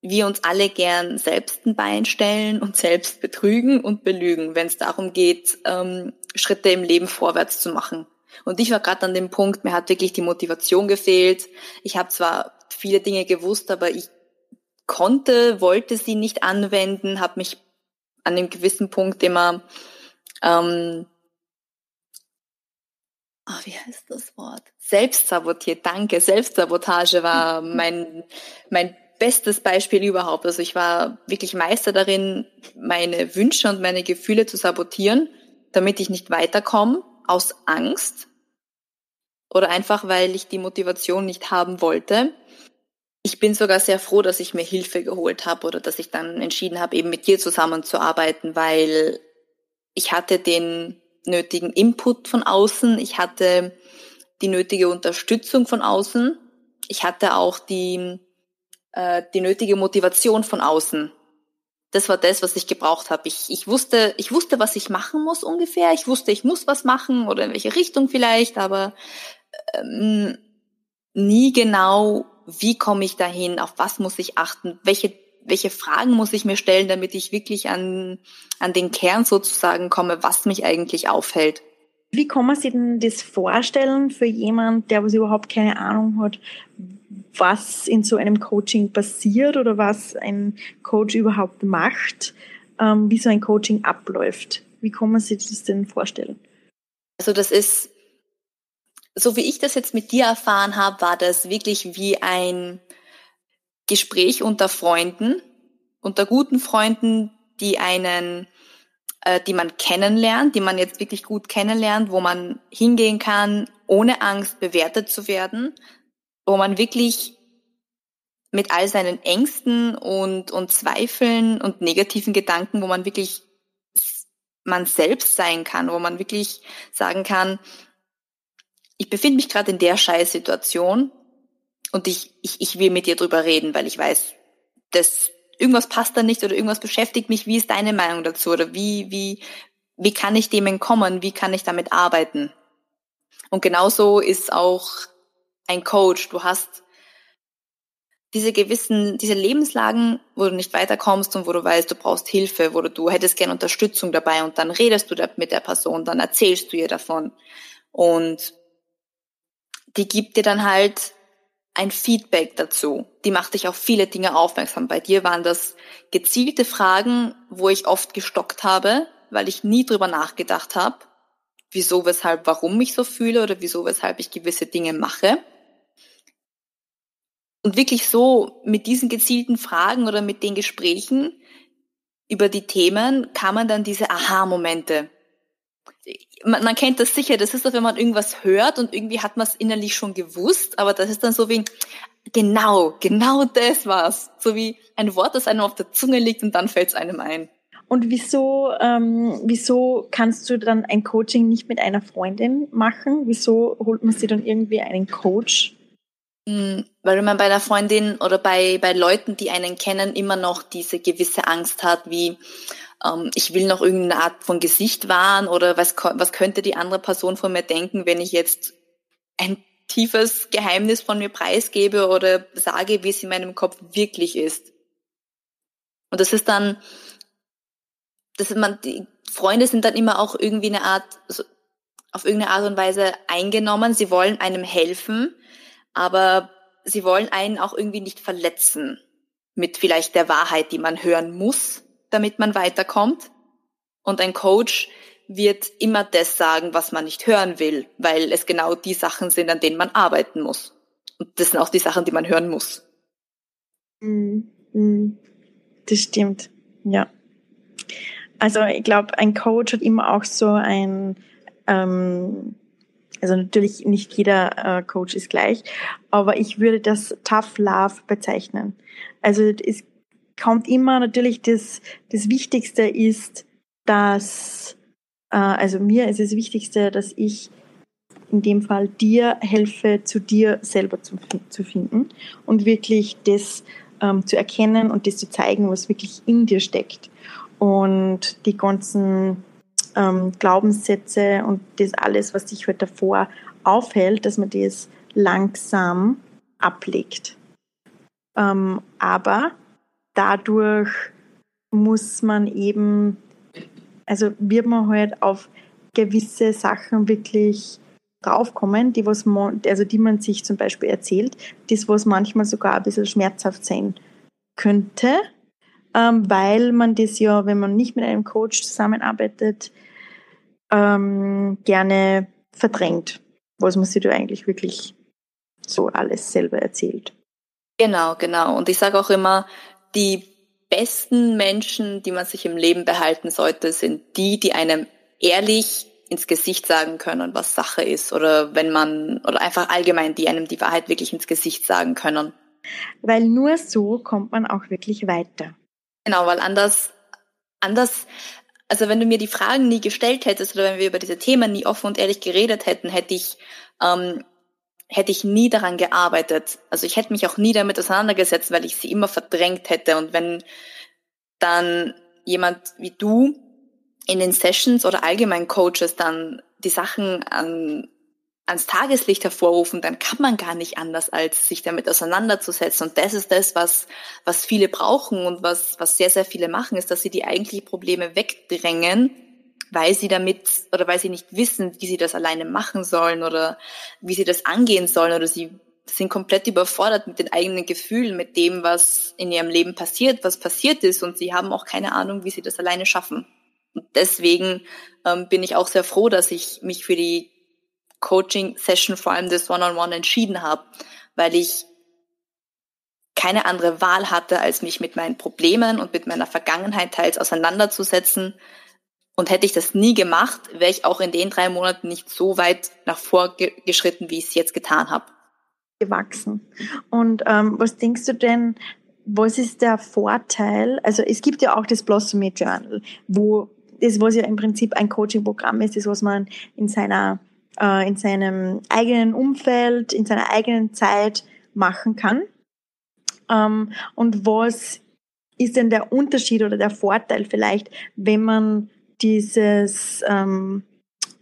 wir uns alle gern selbst ein Bein stellen und selbst betrügen und belügen, wenn es darum geht, ähm, Schritte im Leben vorwärts zu machen. Und ich war gerade an dem Punkt, mir hat wirklich die Motivation gefehlt. Ich habe zwar viele Dinge gewusst, aber ich konnte, wollte sie nicht anwenden, habe mich an einem gewissen Punkt immer, ähm, oh, wie heißt das Wort? Selbstsabotiert, danke. Selbstsabotage war (laughs) mein, mein bestes Beispiel überhaupt. Also ich war wirklich Meister darin, meine Wünsche und meine Gefühle zu sabotieren, damit ich nicht weiterkomme, aus Angst oder einfach, weil ich die Motivation nicht haben wollte. Ich bin sogar sehr froh, dass ich mir Hilfe geholt habe oder dass ich dann entschieden habe, eben mit dir zusammenzuarbeiten, weil ich hatte den nötigen Input von außen, ich hatte die nötige Unterstützung von außen, ich hatte auch die, äh, die nötige Motivation von außen. Das war das, was ich gebraucht habe. Ich, ich wusste, ich wusste, was ich machen muss ungefähr. Ich wusste, ich muss was machen oder in welche Richtung vielleicht, aber ähm, nie genau, wie komme ich dahin, auf was muss ich achten, welche welche Fragen muss ich mir stellen, damit ich wirklich an, an den Kern sozusagen komme, was mich eigentlich aufhält.
Wie kann man sich denn das vorstellen für jemand, der was überhaupt keine Ahnung hat, was in so einem Coaching passiert oder was ein Coach überhaupt macht, ähm, wie so ein Coaching abläuft? Wie kann man sich das denn vorstellen?
Also das ist so wie ich das jetzt mit dir erfahren habe, war das wirklich wie ein Gespräch unter Freunden, unter guten Freunden, die einen, äh, die man kennenlernt, die man jetzt wirklich gut kennenlernt, wo man hingehen kann, ohne Angst bewertet zu werden, wo man wirklich mit all seinen Ängsten und, und Zweifeln und negativen Gedanken, wo man wirklich man selbst sein kann, wo man wirklich sagen kann, ich befinde mich gerade in der Scheißsituation und ich, ich, ich will mit dir drüber reden, weil ich weiß, dass irgendwas passt da nicht oder irgendwas beschäftigt mich. Wie ist deine Meinung dazu? Oder wie, wie, wie kann ich dem entkommen? Wie kann ich damit arbeiten? Und genauso ist auch ein Coach. Du hast diese gewissen, diese Lebenslagen, wo du nicht weiterkommst und wo du weißt, du brauchst Hilfe, wo du, du hättest gerne Unterstützung dabei und dann redest du mit der Person, dann erzählst du ihr davon. Und die gibt dir dann halt ein Feedback dazu. Die macht dich auf viele Dinge aufmerksam. Bei dir waren das gezielte Fragen, wo ich oft gestockt habe, weil ich nie drüber nachgedacht habe, wieso, weshalb, warum ich so fühle oder wieso, weshalb ich gewisse Dinge mache. Und wirklich so mit diesen gezielten Fragen oder mit den Gesprächen über die Themen kann man dann diese Aha-Momente man, man kennt das sicher, das ist doch, wenn man irgendwas hört und irgendwie hat man es innerlich schon gewusst, aber das ist dann so wie, genau, genau das war's. So wie ein Wort, das einem auf der Zunge liegt und dann fällt es einem ein.
Und wieso, ähm, wieso kannst du dann ein Coaching nicht mit einer Freundin machen? Wieso holt man sich dann irgendwie einen Coach?
Hm, weil man bei einer Freundin oder bei, bei Leuten, die einen kennen, immer noch diese gewisse Angst hat, wie ähm, ich will noch irgendeine Art von Gesicht wahren oder was, was könnte die andere Person von mir denken, wenn ich jetzt ein tiefes Geheimnis von mir preisgebe oder sage, wie es in meinem Kopf wirklich ist. Und das ist dann, das ist man, die Freunde sind dann immer auch irgendwie eine Art, auf irgendeine Art und Weise eingenommen. Sie wollen einem helfen, aber sie wollen einen auch irgendwie nicht verletzen mit vielleicht der Wahrheit, die man hören muss, damit man weiterkommt. Und ein Coach wird immer das sagen, was man nicht hören will, weil es genau die Sachen sind, an denen man arbeiten muss. Und das sind auch die Sachen, die man hören muss.
Mhm. Das stimmt, ja. Also ich glaube, ein Coach hat immer auch so ein, ähm, also natürlich nicht jeder äh, Coach ist gleich, aber ich würde das Tough Love bezeichnen. Also es kommt immer natürlich das, das Wichtigste ist, dass, äh, also mir ist das Wichtigste, dass ich in dem Fall dir helfe, zu dir selber zu, zu finden und wirklich das ähm, zu erkennen und das zu zeigen, was wirklich in dir steckt. Und die ganzen ähm, Glaubenssätze und das alles, was dich halt davor aufhält, dass man das langsam ablegt. Ähm, aber dadurch muss man eben, also wird man halt auf gewisse Sachen wirklich draufkommen, die was man, also die man sich zum Beispiel erzählt, das was manchmal sogar ein bisschen schmerzhaft sein könnte, ähm, weil man das ja, wenn man nicht mit einem Coach zusammenarbeitet, ähm, gerne verdrängt, was man sich da eigentlich wirklich so alles selber erzählt.
Genau, genau. Und ich sage auch immer, die besten Menschen, die man sich im Leben behalten sollte, sind die, die einem ehrlich ins Gesicht sagen können, was Sache ist oder wenn man oder einfach allgemein, die einem die Wahrheit wirklich ins Gesicht sagen können.
Weil nur so kommt man auch wirklich weiter.
Genau, weil anders, anders, also wenn du mir die Fragen nie gestellt hättest oder wenn wir über diese Themen nie offen und ehrlich geredet hätten, hätte ich, ähm, hätte ich nie daran gearbeitet. Also ich hätte mich auch nie damit auseinandergesetzt, weil ich sie immer verdrängt hätte. Und wenn dann jemand wie du in den Sessions oder allgemein Coaches dann die Sachen an, ans Tageslicht hervorrufen, dann kann man gar nicht anders, als sich damit auseinanderzusetzen. Und das ist das, was, was viele brauchen und was, was sehr, sehr viele machen, ist, dass sie die eigentlichen Probleme wegdrängen, weil sie damit oder weil sie nicht wissen, wie sie das alleine machen sollen oder wie sie das angehen sollen oder sie sind komplett überfordert mit den eigenen Gefühlen, mit dem, was in ihrem Leben passiert, was passiert ist und sie haben auch keine Ahnung, wie sie das alleine schaffen. Und deswegen ähm, bin ich auch sehr froh, dass ich mich für die Coaching-Session, vor allem das One-on-One, -on -One entschieden habe, weil ich keine andere Wahl hatte, als mich mit meinen Problemen und mit meiner Vergangenheit teils auseinanderzusetzen. Und hätte ich das nie gemacht, wäre ich auch in den drei Monaten nicht so weit nach vorgeschritten, wie ich es jetzt getan habe.
Gewachsen. Und ähm, was denkst du denn, was ist der Vorteil? Also es gibt ja auch das Blossomy Journal, wo das, was ja im Prinzip ein Coaching-Programm ist, das, was man in seiner, äh, in seinem eigenen Umfeld, in seiner eigenen Zeit machen kann. Ähm, und was ist denn der Unterschied oder der Vorteil vielleicht, wenn man dieses ähm,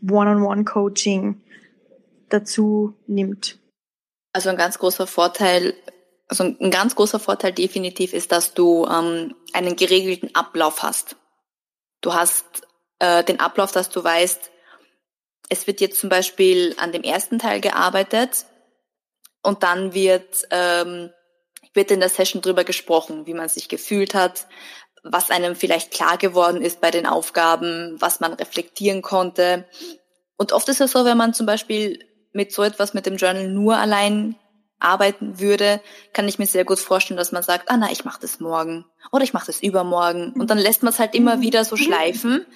One-on-One-Coaching dazu nimmt?
Also ein ganz großer Vorteil, also ein ganz großer Vorteil definitiv ist, dass du ähm, einen geregelten Ablauf hast. Du hast äh, den Ablauf, dass du weißt, es wird jetzt zum Beispiel an dem ersten Teil gearbeitet und dann wird, ähm, wird in der Session drüber gesprochen, wie man sich gefühlt hat, was einem vielleicht klar geworden ist bei den Aufgaben, was man reflektieren konnte. Und oft ist es so, wenn man zum Beispiel mit so etwas mit dem Journal nur allein arbeiten würde, kann ich mir sehr gut vorstellen, dass man sagt, ah na, ich mache das morgen oder ich mache das übermorgen. Und dann lässt man es halt immer mhm. wieder so schleifen.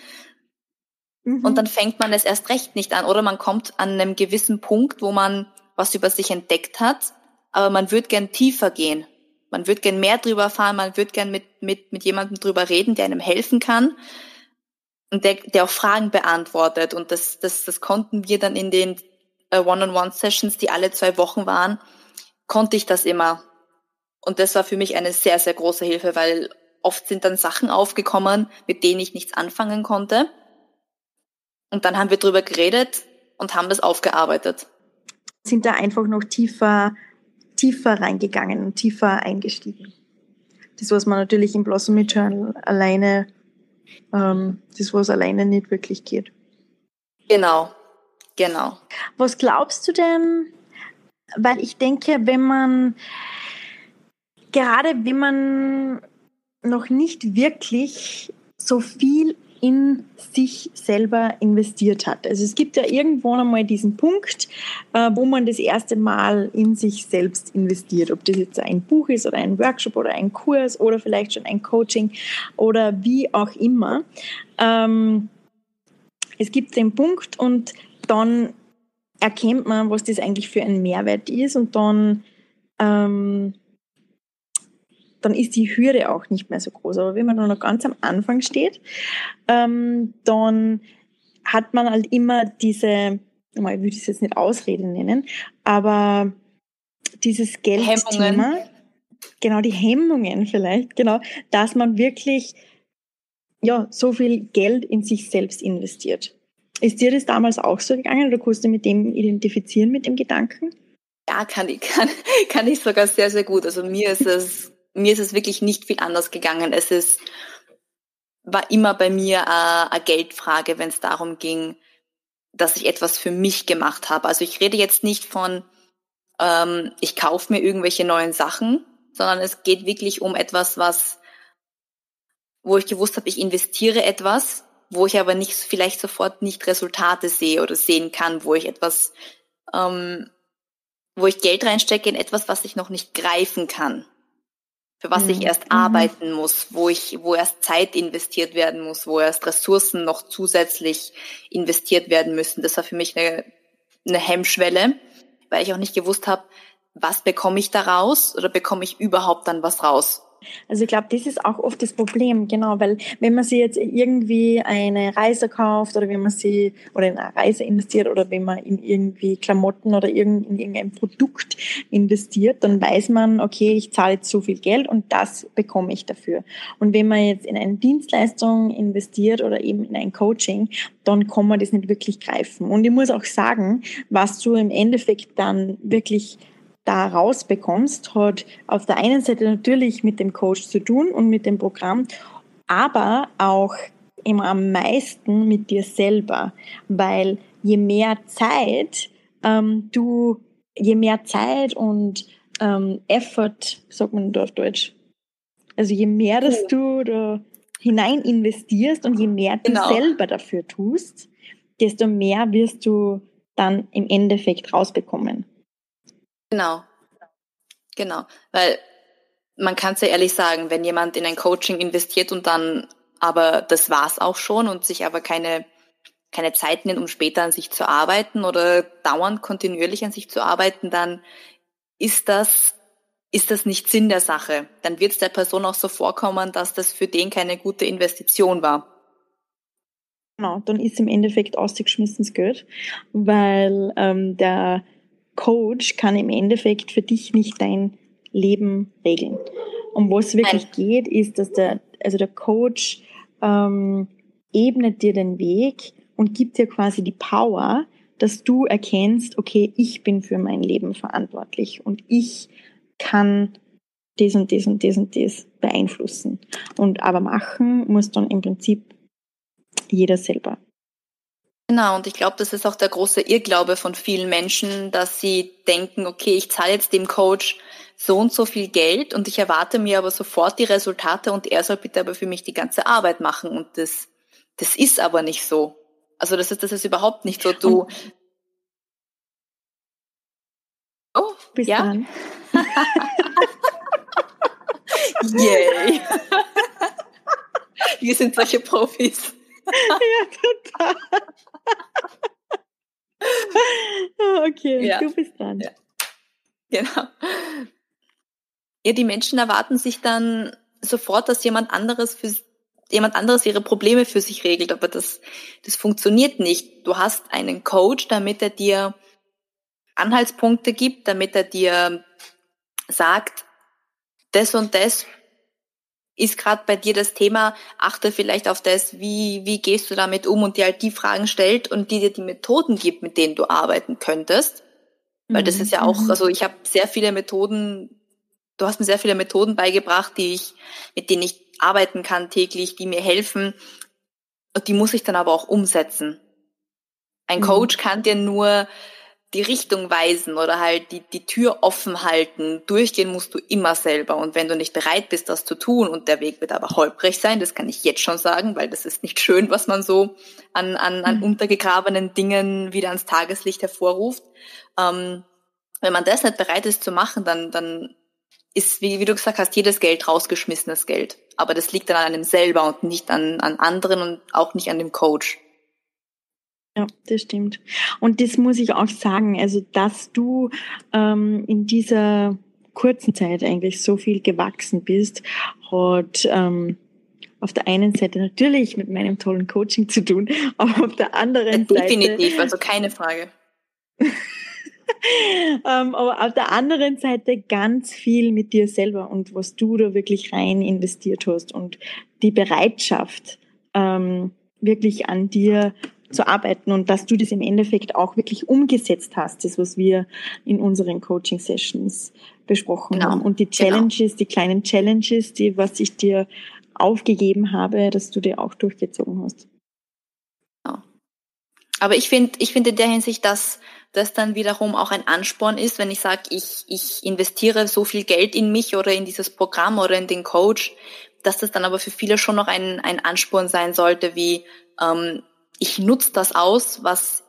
Mhm. Und dann fängt man es erst recht nicht an. Oder man kommt an einem gewissen Punkt, wo man was über sich entdeckt hat, aber man würde gern tiefer gehen. Man würde gern mehr drüber erfahren, man würde gern mit, mit, mit jemandem drüber reden, der einem helfen kann und der, der auch Fragen beantwortet. Und das, das, das konnten wir dann in den äh, One-on-One-Sessions, die alle zwei Wochen waren, konnte ich das immer. Und das war für mich eine sehr, sehr große Hilfe, weil oft sind dann Sachen aufgekommen, mit denen ich nichts anfangen konnte. Und dann haben wir drüber geredet und haben das aufgearbeitet.
Sind da einfach noch tiefer, tiefer reingegangen und tiefer eingestiegen. Das, was man natürlich im Blossom Journal alleine, ähm, das, was alleine nicht wirklich geht.
Genau, genau.
Was glaubst du denn, weil ich denke, wenn man, gerade wenn man noch nicht wirklich so viel in sich selber investiert hat. Also es gibt ja irgendwo einmal diesen Punkt, äh, wo man das erste Mal in sich selbst investiert. Ob das jetzt ein Buch ist oder ein Workshop oder ein Kurs oder vielleicht schon ein Coaching oder wie auch immer. Ähm, es gibt den Punkt und dann erkennt man, was das eigentlich für ein Mehrwert ist und dann, ähm, dann ist die Hürde auch nicht mehr so groß. Aber wenn man dann noch ganz am Anfang steht, ähm, dann hat man halt immer diese, ich würde es jetzt nicht Ausrede nennen, aber dieses Geldthema, genau die Hemmungen vielleicht, genau, dass man wirklich ja so viel Geld in sich selbst investiert. Ist dir das damals auch so gegangen oder kannst du mit dem identifizieren, mit dem Gedanken?
Ja, kann ich, kann, kann ich sogar sehr, sehr gut. Also mir ist es, mir ist es wirklich nicht viel anders gegangen. Es ist, war immer bei mir eine, eine Geldfrage, wenn es darum ging, dass ich etwas für mich gemacht habe. Also ich rede jetzt nicht von, ähm, ich kaufe mir irgendwelche neuen Sachen, sondern es geht wirklich um etwas, was, wo ich gewusst habe, ich investiere etwas wo ich aber nicht vielleicht sofort nicht Resultate sehe oder sehen kann, wo ich etwas, ähm, wo ich Geld reinstecke in etwas, was ich noch nicht greifen kann, für was mhm. ich erst mhm. arbeiten muss, wo ich, wo erst Zeit investiert werden muss, wo erst Ressourcen noch zusätzlich investiert werden müssen. Das war für mich eine, eine Hemmschwelle, weil ich auch nicht gewusst habe, was bekomme ich daraus oder bekomme ich überhaupt dann was raus?
Also ich glaube, das ist auch oft das Problem, genau, weil wenn man sich jetzt irgendwie eine Reise kauft oder wenn man sie oder in eine Reise investiert oder wenn man in irgendwie Klamotten oder in irgendein Produkt investiert, dann weiß man, okay, ich zahle jetzt so viel Geld und das bekomme ich dafür. Und wenn man jetzt in eine Dienstleistung investiert oder eben in ein Coaching, dann kann man das nicht wirklich greifen. Und ich muss auch sagen, was du im Endeffekt dann wirklich da rausbekommst, hat auf der einen Seite natürlich mit dem Coach zu tun und mit dem Programm, aber auch immer am meisten mit dir selber, weil je mehr Zeit ähm, du, je mehr Zeit und ähm, Effort, sagt man da auf Deutsch, also je mehr, dass du da hinein investierst und je mehr du genau. selber dafür tust, desto mehr wirst du dann im Endeffekt rausbekommen.
Genau. Genau. Weil man kann es ja ehrlich sagen, wenn jemand in ein Coaching investiert und dann aber das war's auch schon und sich aber keine keine Zeit nimmt, um später an sich zu arbeiten oder dauernd kontinuierlich an sich zu arbeiten, dann ist das ist das nicht Sinn der Sache. Dann wird es der Person auch so vorkommen, dass das für den keine gute Investition war.
Genau, dann ist im Endeffekt ausgeschmissenes Geld, weil ähm, der Coach kann im Endeffekt für dich nicht dein Leben regeln. Um was wirklich Nein. geht, ist, dass der, also der Coach ähm, ebnet dir den Weg und gibt dir quasi die Power, dass du erkennst, okay, ich bin für mein Leben verantwortlich und ich kann das und das und das und das beeinflussen. Und aber machen muss dann im Prinzip jeder selber.
Genau, und ich glaube, das ist auch der große Irrglaube von vielen Menschen, dass sie denken, okay, ich zahle jetzt dem Coach so und so viel Geld und ich erwarte mir aber sofort die Resultate und er soll bitte aber für mich die ganze Arbeit machen. Und das, das ist aber nicht so. Also das ist, das ist überhaupt nicht so. Du.
Oh, bis ja? dann. (laughs)
Yay. Wir sind solche Profis.
Ja, total. (laughs) okay, ja. du bist dran. Ja.
Genau. Ja, die Menschen erwarten sich dann sofort, dass jemand anderes für jemand anderes ihre Probleme für sich regelt, aber das, das funktioniert nicht. Du hast einen Coach, damit er dir Anhaltspunkte gibt, damit er dir sagt, das und das ist gerade bei dir das Thema, achte vielleicht auf das, wie, wie gehst du damit um und dir halt die Fragen stellt und die dir die Methoden gibt, mit denen du arbeiten könntest. Weil das ist ja auch, mhm. also ich habe sehr viele Methoden, du hast mir sehr viele Methoden beigebracht, die ich, mit denen ich arbeiten kann täglich, die mir helfen. Und die muss ich dann aber auch umsetzen. Ein mhm. Coach kann dir nur die Richtung weisen oder halt die, die Tür offen halten. Durchgehen musst du immer selber. Und wenn du nicht bereit bist, das zu tun, und der Weg wird aber holprig sein, das kann ich jetzt schon sagen, weil das ist nicht (laughs) schön, was man so an, an, an mhm. untergegrabenen Dingen wieder ans Tageslicht hervorruft. Ähm, wenn man das nicht bereit ist zu machen, dann, dann ist, wie, wie du gesagt hast, jedes Geld rausgeschmissenes Geld. Aber das liegt dann an einem selber und nicht an, an anderen und auch nicht an dem Coach.
Ja, das stimmt. Und das muss ich auch sagen, also dass du ähm, in dieser kurzen Zeit eigentlich so viel gewachsen bist, hat ähm, auf der einen Seite natürlich mit meinem tollen Coaching zu tun, (laughs) aber auf der anderen
Definitiv, Seite. Definitiv, also keine Frage. (laughs)
ähm, aber auf der anderen Seite ganz viel mit dir selber und was du da wirklich rein investiert hast und die Bereitschaft, ähm, wirklich an dir zu arbeiten und dass du das im Endeffekt auch wirklich umgesetzt hast, das, was wir in unseren Coaching-Sessions besprochen genau. haben. Und die genau. Challenges, genau. die kleinen Challenges, die, was ich dir aufgegeben habe, dass du dir auch durchgezogen hast.
Genau. Aber ich finde, ich finde in der Hinsicht, dass das dann wiederum auch ein Ansporn ist, wenn ich sage, ich, ich investiere so viel Geld in mich oder in dieses Programm oder in den Coach, dass das dann aber für viele schon noch ein, ein Ansporn sein sollte, wie ähm, ich nutze das aus, was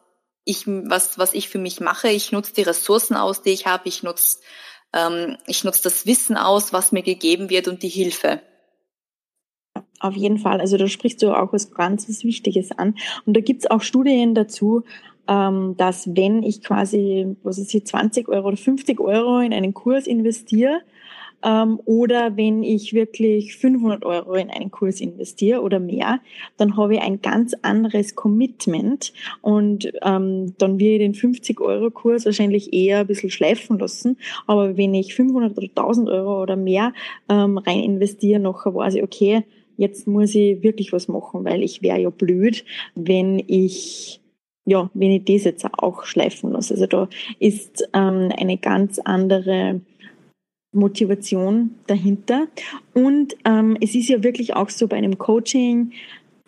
ich, was, was ich für mich mache. Ich nutze die Ressourcen aus, die ich habe. Ich nutze ähm, ich nutze das Wissen aus, was mir gegeben wird und die Hilfe.
Auf jeden Fall. Also da sprichst du auch was ganz was Wichtiges an. Und da gibt's auch Studien dazu, ähm, dass wenn ich quasi, was ist hier, 20 Euro oder 50 Euro in einen Kurs investiere, ähm, oder wenn ich wirklich 500 Euro in einen Kurs investiere oder mehr, dann habe ich ein ganz anderes Commitment und ähm, dann will ich den 50 Euro Kurs wahrscheinlich eher ein bisschen schleifen lassen. Aber wenn ich 500 oder 1000 Euro oder mehr ähm, rein investiere, nachher weiß ich, okay, jetzt muss ich wirklich was machen, weil ich wäre ja blöd, wenn ich ja, wenn ich das jetzt auch schleifen lasse. Also da ist ähm, eine ganz andere Motivation dahinter. Und ähm, es ist ja wirklich auch so bei einem Coaching,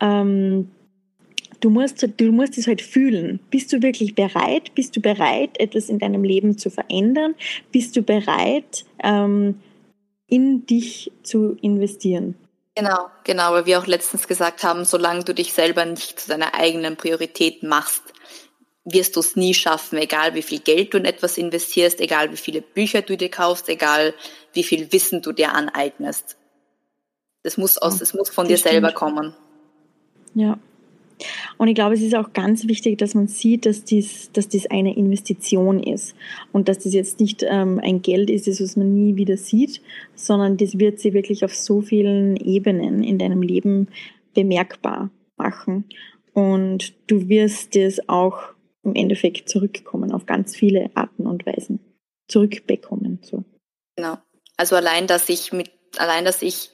ähm, du musst, du musst es halt fühlen. Bist du wirklich bereit? Bist du bereit, etwas in deinem Leben zu verändern? Bist du bereit, ähm, in dich zu investieren?
Genau, genau, weil wir auch letztens gesagt haben, solange du dich selber nicht zu deiner eigenen Priorität machst, wirst du es nie schaffen, egal wie viel Geld du in etwas investierst, egal wie viele Bücher du dir kaufst, egal wie viel Wissen du dir aneignest. Das muss aus, es muss von dir stimmt. selber kommen.
Ja. Und ich glaube, es ist auch ganz wichtig, dass man sieht, dass dies, dass dies eine Investition ist und dass das jetzt nicht ähm, ein Geld ist, das was man nie wieder sieht, sondern das wird sie wirklich auf so vielen Ebenen in deinem Leben bemerkbar machen. Und du wirst es auch im Endeffekt zurückkommen auf ganz viele Arten und Weisen. Zurückbekommen. So.
Genau. Also allein, dass ich mit, allein, dass ich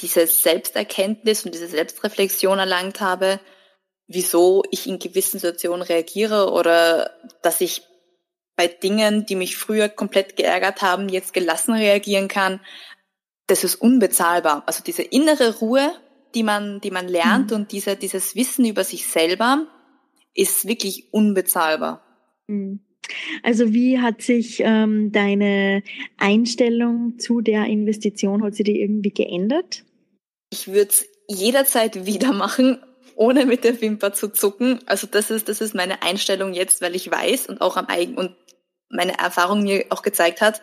diese Selbsterkenntnis und diese Selbstreflexion erlangt habe, wieso ich in gewissen Situationen reagiere oder dass ich bei Dingen, die mich früher komplett geärgert haben, jetzt gelassen reagieren kann, das ist unbezahlbar. Also diese innere Ruhe, die man, die man lernt mhm. und diese, dieses Wissen über sich selber, ist wirklich unbezahlbar.
Mhm. Also wie hat sich ähm, deine Einstellung zu der Investition, hat sie die irgendwie geändert?
Ich würde es jederzeit wieder machen, ohne mit der Wimper zu zucken. Also das ist, das ist meine Einstellung jetzt, weil ich weiß und auch am eigen und meine Erfahrung mir auch gezeigt hat,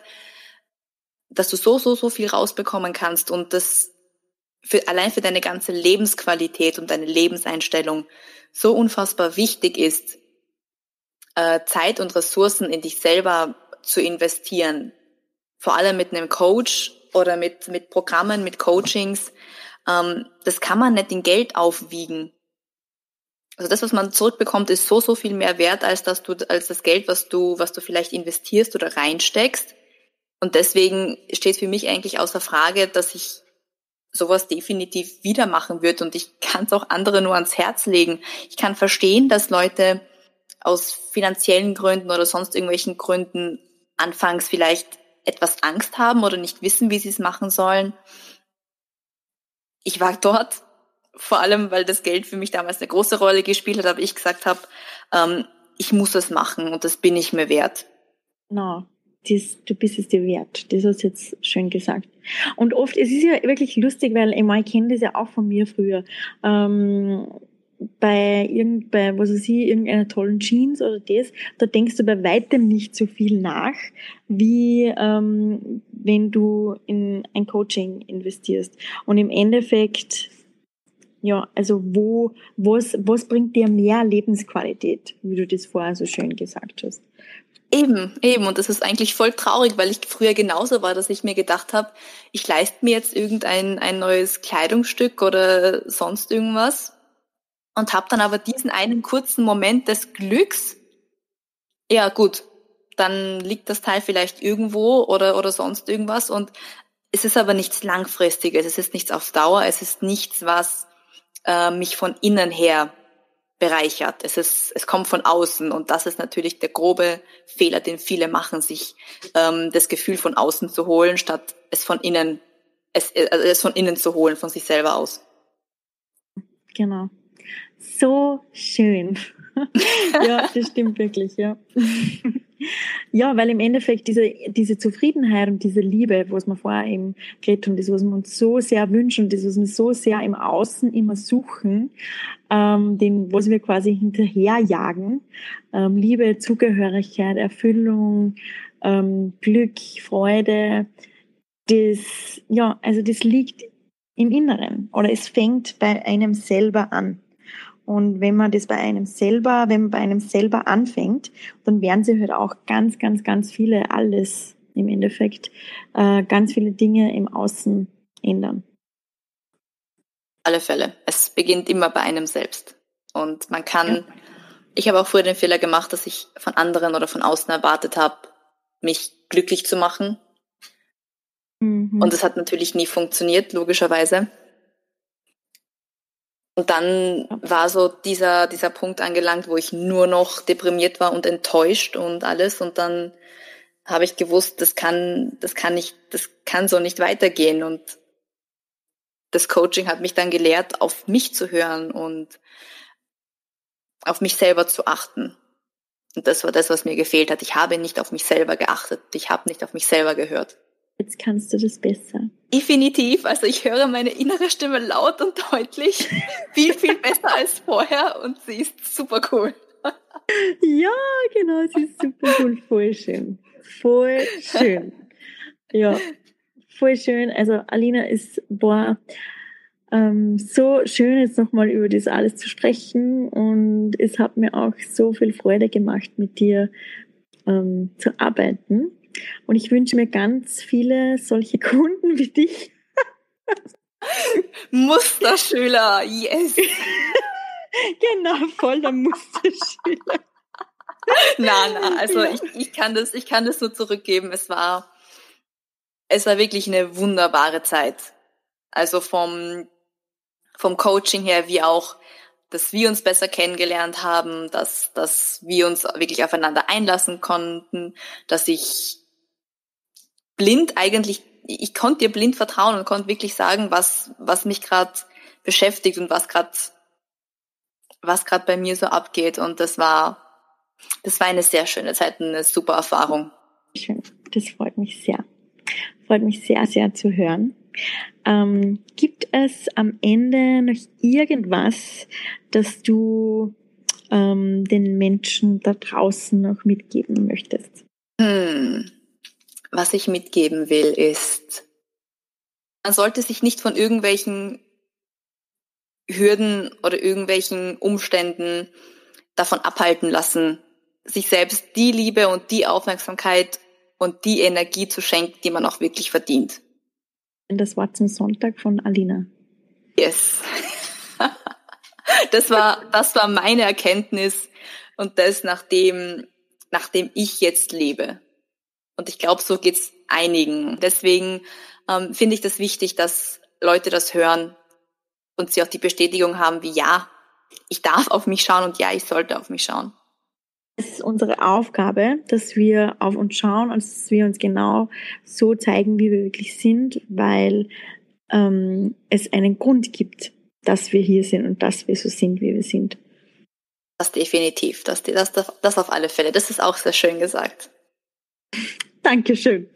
dass du so, so, so viel rausbekommen kannst und das für, allein für deine ganze Lebensqualität und deine Lebenseinstellung so unfassbar wichtig ist, äh, Zeit und Ressourcen in dich selber zu investieren. Vor allem mit einem Coach oder mit, mit Programmen, mit Coachings. Ähm, das kann man nicht in Geld aufwiegen. Also das, was man zurückbekommt, ist so, so viel mehr wert, als dass du, als das Geld, was du, was du vielleicht investierst oder reinsteckst. Und deswegen steht für mich eigentlich außer Frage, dass ich sowas definitiv wieder machen würde. Und ich kann es auch andere nur ans Herz legen. Ich kann verstehen, dass Leute aus finanziellen Gründen oder sonst irgendwelchen Gründen anfangs vielleicht etwas Angst haben oder nicht wissen, wie sie es machen sollen. Ich war dort, vor allem weil das Geld für mich damals eine große Rolle gespielt hat, aber ich gesagt habe, ähm, ich muss es machen und das bin ich mir wert.
No das, du bist es dir wert. Das hast du jetzt schön gesagt. Und oft, es ist ja wirklich lustig, weil ich, meine, ich kenne das ja auch von mir früher. Ähm, bei irgend, bei, was weiß ich, irgendeiner tollen Jeans oder das, da denkst du bei weitem nicht so viel nach, wie ähm, wenn du in ein Coaching investierst. Und im Endeffekt, ja, also wo, was, was bringt dir mehr Lebensqualität, wie du das vorher so schön gesagt hast?
Eben, eben. Und das ist eigentlich voll traurig, weil ich früher genauso war, dass ich mir gedacht habe, ich leiste mir jetzt irgendein ein neues Kleidungsstück oder sonst irgendwas und habe dann aber diesen einen kurzen Moment des Glücks. Ja, gut, dann liegt das Teil vielleicht irgendwo oder, oder sonst irgendwas und es ist aber nichts Langfristiges, es ist nichts auf Dauer, es ist nichts, was äh, mich von innen her bereichert. Es ist, es kommt von außen und das ist natürlich der grobe Fehler, den viele machen, sich ähm, das Gefühl von außen zu holen, statt es von innen, es, also es von innen zu holen, von sich selber aus.
Genau. So schön. (laughs) ja, das stimmt wirklich, ja. Ja, weil im Endeffekt diese, diese Zufriedenheit und diese Liebe, was wir vorher eben geredet haben, das, was wir uns so sehr wünschen, das, was wir so sehr im Außen immer suchen, ähm, den, was wir quasi hinterherjagen, ähm, Liebe, Zugehörigkeit, Erfüllung, ähm, Glück, Freude, das, ja, also das liegt im Inneren oder es fängt bei einem selber an. Und wenn man das bei einem selber, wenn man bei einem selber anfängt, dann werden sie halt auch ganz, ganz, ganz viele, alles im Endeffekt, äh, ganz viele Dinge im Außen ändern.
Alle Fälle. Es beginnt immer bei einem selbst. Und man kann, ja. ich habe auch früher den Fehler gemacht, dass ich von anderen oder von außen erwartet habe, mich glücklich zu machen. Mhm. Und das hat natürlich nie funktioniert, logischerweise. Und dann war so dieser, dieser Punkt angelangt, wo ich nur noch deprimiert war und enttäuscht und alles. Und dann habe ich gewusst, das kann, das kann nicht, das kann so nicht weitergehen. Und das Coaching hat mich dann gelehrt, auf mich zu hören und auf mich selber zu achten. Und das war das, was mir gefehlt hat. Ich habe nicht auf mich selber geachtet. Ich habe nicht auf mich selber gehört.
Jetzt kannst du das besser.
Definitiv. Also ich höre meine innere Stimme laut und deutlich. (laughs) viel, viel besser als vorher und sie ist super cool.
ja, genau, sie ist super cool. Voll schön. Voll schön. Ja, voll schön. Also Alina ist, boah, ähm, so schön jetzt nochmal über das alles zu sprechen und es hat mir auch so viel Freude gemacht, mit dir ähm, zu arbeiten. Und ich wünsche mir ganz viele solche (laughs) Kunden wie dich.
Musterschüler, yes. (laughs)
genau, voller Musterschüler.
na, na, also ja. ich, ich kann das, ich kann das nur zurückgeben. Es war, es war wirklich eine wunderbare Zeit. Also vom, vom Coaching her, wie auch, dass wir uns besser kennengelernt haben, dass, dass wir uns wirklich aufeinander einlassen konnten, dass ich blind eigentlich, ich konnte dir blind vertrauen und konnte wirklich sagen, was, was mich gerade beschäftigt und was gerade was gerade bei mir so abgeht. Und das war, das war eine sehr schöne Zeit, eine super Erfahrung.
Schön, das freut mich sehr. Freut mich sehr, sehr zu hören. Ähm, gibt es am Ende noch irgendwas, das du ähm, den Menschen da draußen noch mitgeben möchtest?
Hm was ich mitgeben will, ist, man sollte sich nicht von irgendwelchen Hürden oder irgendwelchen Umständen davon abhalten lassen, sich selbst die Liebe und die Aufmerksamkeit und die Energie zu schenken, die man auch wirklich verdient.
Das war zum Sonntag von Alina.
Yes. das war, das war meine Erkenntnis und das nachdem, nachdem ich jetzt lebe. Und ich glaube, so geht's einigen. Deswegen ähm, finde ich das wichtig, dass Leute das hören und sie auch die Bestätigung haben, wie ja, ich darf auf mich schauen und ja, ich sollte auf mich schauen.
Es ist unsere Aufgabe, dass wir auf uns schauen und dass wir uns genau so zeigen, wie wir wirklich sind, weil ähm, es einen Grund gibt, dass wir hier sind und dass wir so sind, wie wir sind.
Das definitiv, das, das, das, das auf alle Fälle. Das ist auch sehr schön gesagt.
Dankeschön.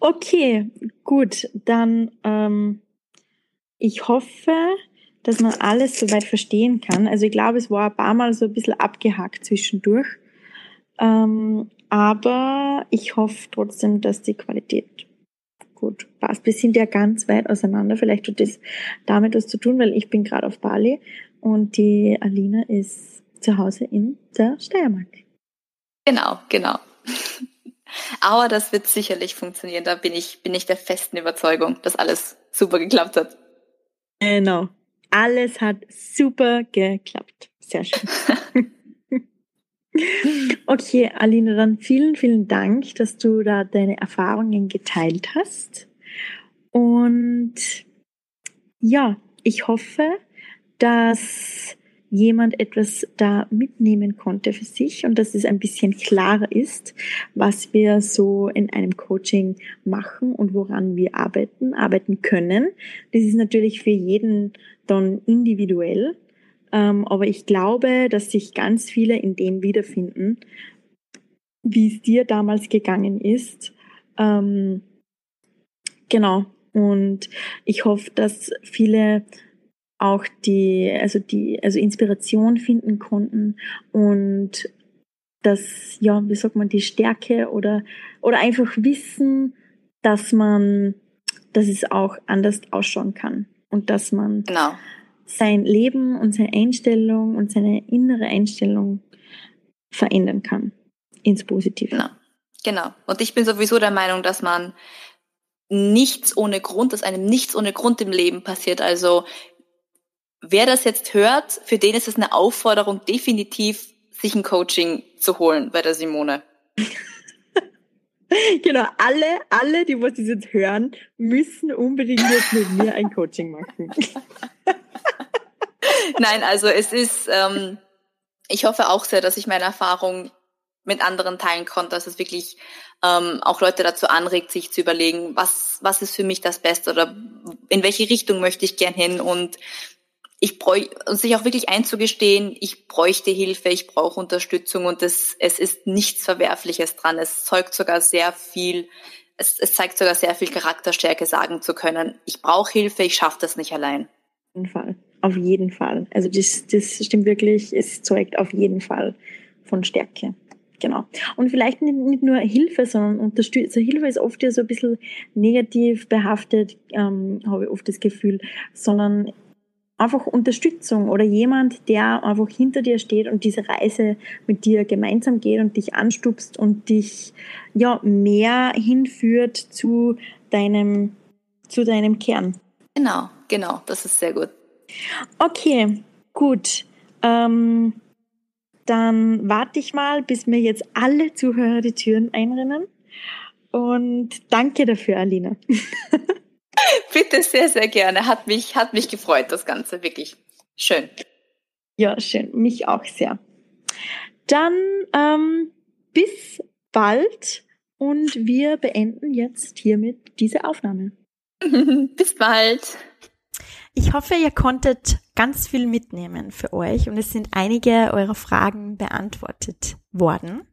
okay, gut, dann ähm, ich hoffe, dass man alles soweit verstehen kann. Also ich glaube, es war ein paar Mal so ein bisschen abgehakt zwischendurch. Ähm, aber ich hoffe trotzdem, dass die Qualität gut passt. Wir sind ja ganz weit auseinander. Vielleicht hat das damit was zu tun, weil ich bin gerade auf Bali und die Alina ist zu Hause in der Steiermark.
Genau, genau. (laughs) Aber das wird sicherlich funktionieren. Da bin ich, bin ich der festen Überzeugung, dass alles super geklappt hat.
Genau. Alles hat super geklappt. Sehr schön. (laughs) okay, Alina, dann vielen, vielen Dank, dass du da deine Erfahrungen geteilt hast. Und ja, ich hoffe, dass jemand etwas da mitnehmen konnte für sich und dass es ein bisschen klarer ist, was wir so in einem Coaching machen und woran wir arbeiten, arbeiten können. Das ist natürlich für jeden dann individuell, ähm, aber ich glaube, dass sich ganz viele in dem wiederfinden, wie es dir damals gegangen ist. Ähm, genau. Und ich hoffe, dass viele auch die, also die, also Inspiration finden konnten und das, ja, wie sagt man, die Stärke oder, oder einfach wissen, dass man, dass es auch anders ausschauen kann und dass man
genau.
sein Leben und seine Einstellung und seine innere Einstellung verändern kann ins Positive.
Genau. Genau. Und ich bin sowieso der Meinung, dass man nichts ohne Grund, dass einem nichts ohne Grund im Leben passiert. Also wer das jetzt hört, für den ist es eine Aufforderung, definitiv sich ein Coaching zu holen bei der Simone. (laughs)
genau, alle, alle, die was das jetzt hören, müssen unbedingt jetzt mit mir ein Coaching machen. (laughs)
Nein, also es ist, ähm, ich hoffe auch sehr, dass ich meine Erfahrung mit anderen teilen konnte, dass es wirklich ähm, auch Leute dazu anregt, sich zu überlegen, was, was ist für mich das Beste oder in welche Richtung möchte ich gern hin und ich bräuchte, und sich auch wirklich einzugestehen, ich bräuchte Hilfe, ich brauche Unterstützung und es, es ist nichts Verwerfliches dran. Es zeugt sogar sehr viel, es, es zeigt sogar sehr viel Charakterstärke, sagen zu können, ich brauche Hilfe, ich schaffe das nicht allein.
Auf jeden Fall. Auf jeden Fall. Also das, das stimmt wirklich, es zeugt auf jeden Fall von Stärke. Genau. Und vielleicht nicht, nicht nur Hilfe, sondern Unterstützung. Also Hilfe ist oft ja so ein bisschen negativ behaftet, ähm, habe ich oft das Gefühl, sondern einfach Unterstützung oder jemand, der einfach hinter dir steht und diese Reise mit dir gemeinsam geht und dich anstupst und dich ja mehr hinführt zu deinem zu deinem Kern.
Genau, genau, das ist sehr gut.
Okay, gut. Ähm, dann warte ich mal, bis mir jetzt alle Zuhörer die Türen einrennen. Und danke dafür, Alina. (laughs) (laughs)
Bitte sehr, sehr gerne. Hat mich, hat mich gefreut, das Ganze. Wirklich schön.
Ja, schön. Mich auch sehr. Dann ähm, bis bald und wir beenden jetzt hiermit diese Aufnahme. (laughs)
bis bald.
Ich hoffe, ihr konntet ganz viel mitnehmen für euch und es sind einige eurer Fragen beantwortet worden.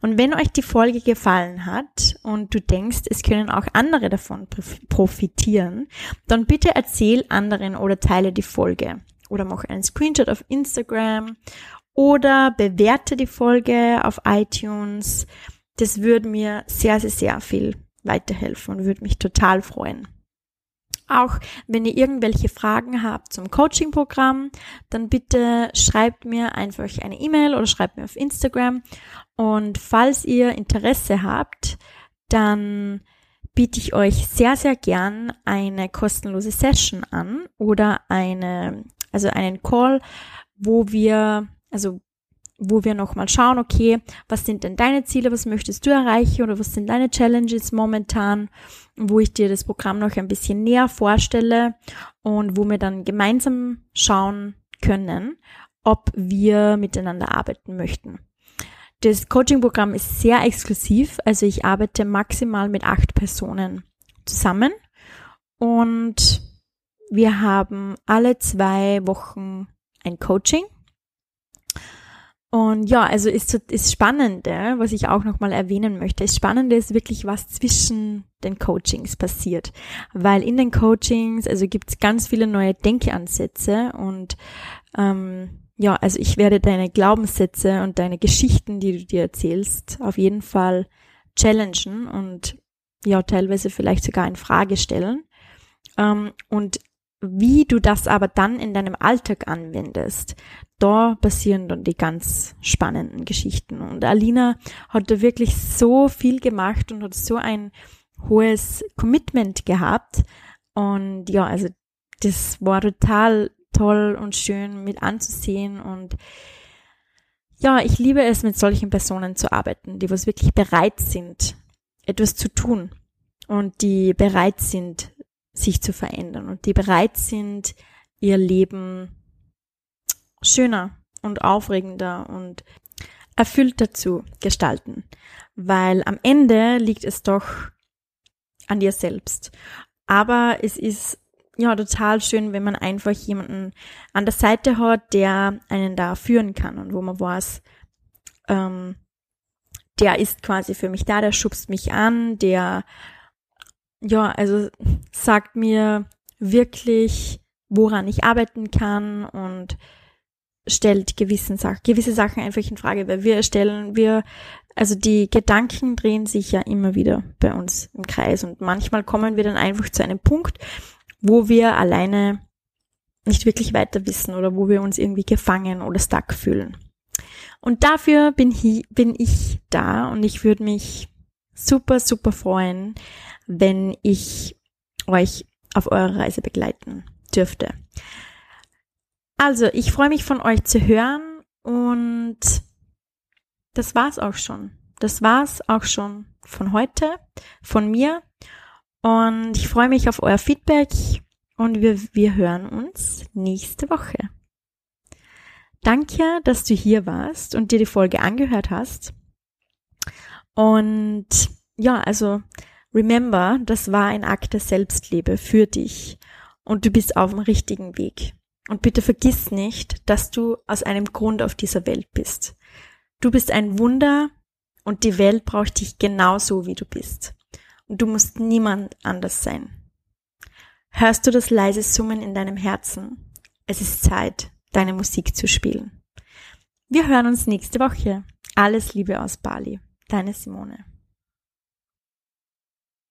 Und wenn euch die Folge gefallen hat und du denkst, es können auch andere davon profitieren, dann bitte erzähl anderen oder teile die Folge oder mach einen Screenshot auf Instagram oder bewerte die Folge auf iTunes. Das würde mir sehr, sehr, sehr viel weiterhelfen und würde mich total freuen. Auch wenn ihr irgendwelche Fragen habt zum Coaching-Programm, dann bitte schreibt mir einfach eine E-Mail oder schreibt mir auf Instagram. Und falls ihr Interesse habt, dann biete ich euch sehr, sehr gern eine kostenlose Session an oder eine, also einen Call, wo wir, also wo wir nochmal schauen, okay, was sind denn deine Ziele, was möchtest du erreichen oder was sind deine Challenges momentan, wo ich dir das Programm noch ein bisschen näher vorstelle und wo wir dann gemeinsam schauen können, ob wir miteinander arbeiten möchten. Das Coaching-Programm ist sehr exklusiv, also ich arbeite maximal mit acht Personen zusammen und wir haben alle zwei Wochen ein Coaching. Und ja, also ist, ist Spannende, was ich auch nochmal erwähnen möchte, ist Spannende ist wirklich, was zwischen den Coachings passiert. Weil in den Coachings, also gibt es ganz viele neue Denkansätze und ähm, ja, also ich werde deine Glaubenssätze und deine Geschichten, die du dir erzählst, auf jeden Fall challengen und ja, teilweise vielleicht sogar in Frage stellen. Ähm, und wie du das aber dann in deinem Alltag anwendest, da passieren dann die ganz spannenden Geschichten. Und Alina hat da wirklich so viel gemacht und hat so ein hohes Commitment gehabt. Und ja, also das war total toll und schön mit anzusehen und ja, ich liebe es, mit solchen Personen zu arbeiten, die was wirklich bereit sind, etwas zu tun und die bereit sind, sich zu verändern und die bereit sind, ihr Leben schöner und aufregender und erfüllter zu gestalten. Weil am Ende liegt es doch an dir selbst. Aber es ist ja total schön, wenn man einfach jemanden an der Seite hat, der einen da führen kann und wo man weiß, ähm, der ist quasi für mich da, der schubst mich an, der ja, also sagt mir wirklich, woran ich arbeiten kann und stellt gewissen Sachen, gewisse Sachen einfach in Frage, weil wir stellen, wir, also die Gedanken drehen sich ja immer wieder bei uns im Kreis und manchmal kommen wir dann einfach zu einem Punkt, wo wir alleine nicht wirklich weiter wissen oder wo wir uns irgendwie gefangen oder stuck fühlen. Und dafür bin, ich, bin ich da und ich würde mich super, super freuen, wenn ich euch auf eurer Reise begleiten dürfte. Also, ich freue mich von euch zu hören und das war's auch schon. Das war's auch schon von heute, von mir. Und ich freue mich auf euer Feedback und wir, wir hören uns nächste Woche. Danke, dass du hier warst und dir die Folge angehört hast. Und ja, also remember, das war ein Akt der Selbstliebe für dich und du bist auf dem richtigen Weg. Und bitte vergiss nicht, dass du aus einem Grund auf dieser Welt bist. Du bist ein Wunder und die Welt braucht dich genauso, wie du bist und du musst niemand anders sein. Hörst du das leise Summen in deinem Herzen? Es ist Zeit, deine Musik zu spielen. Wir hören uns nächste Woche. Alles Liebe aus Bali. Deine Simone.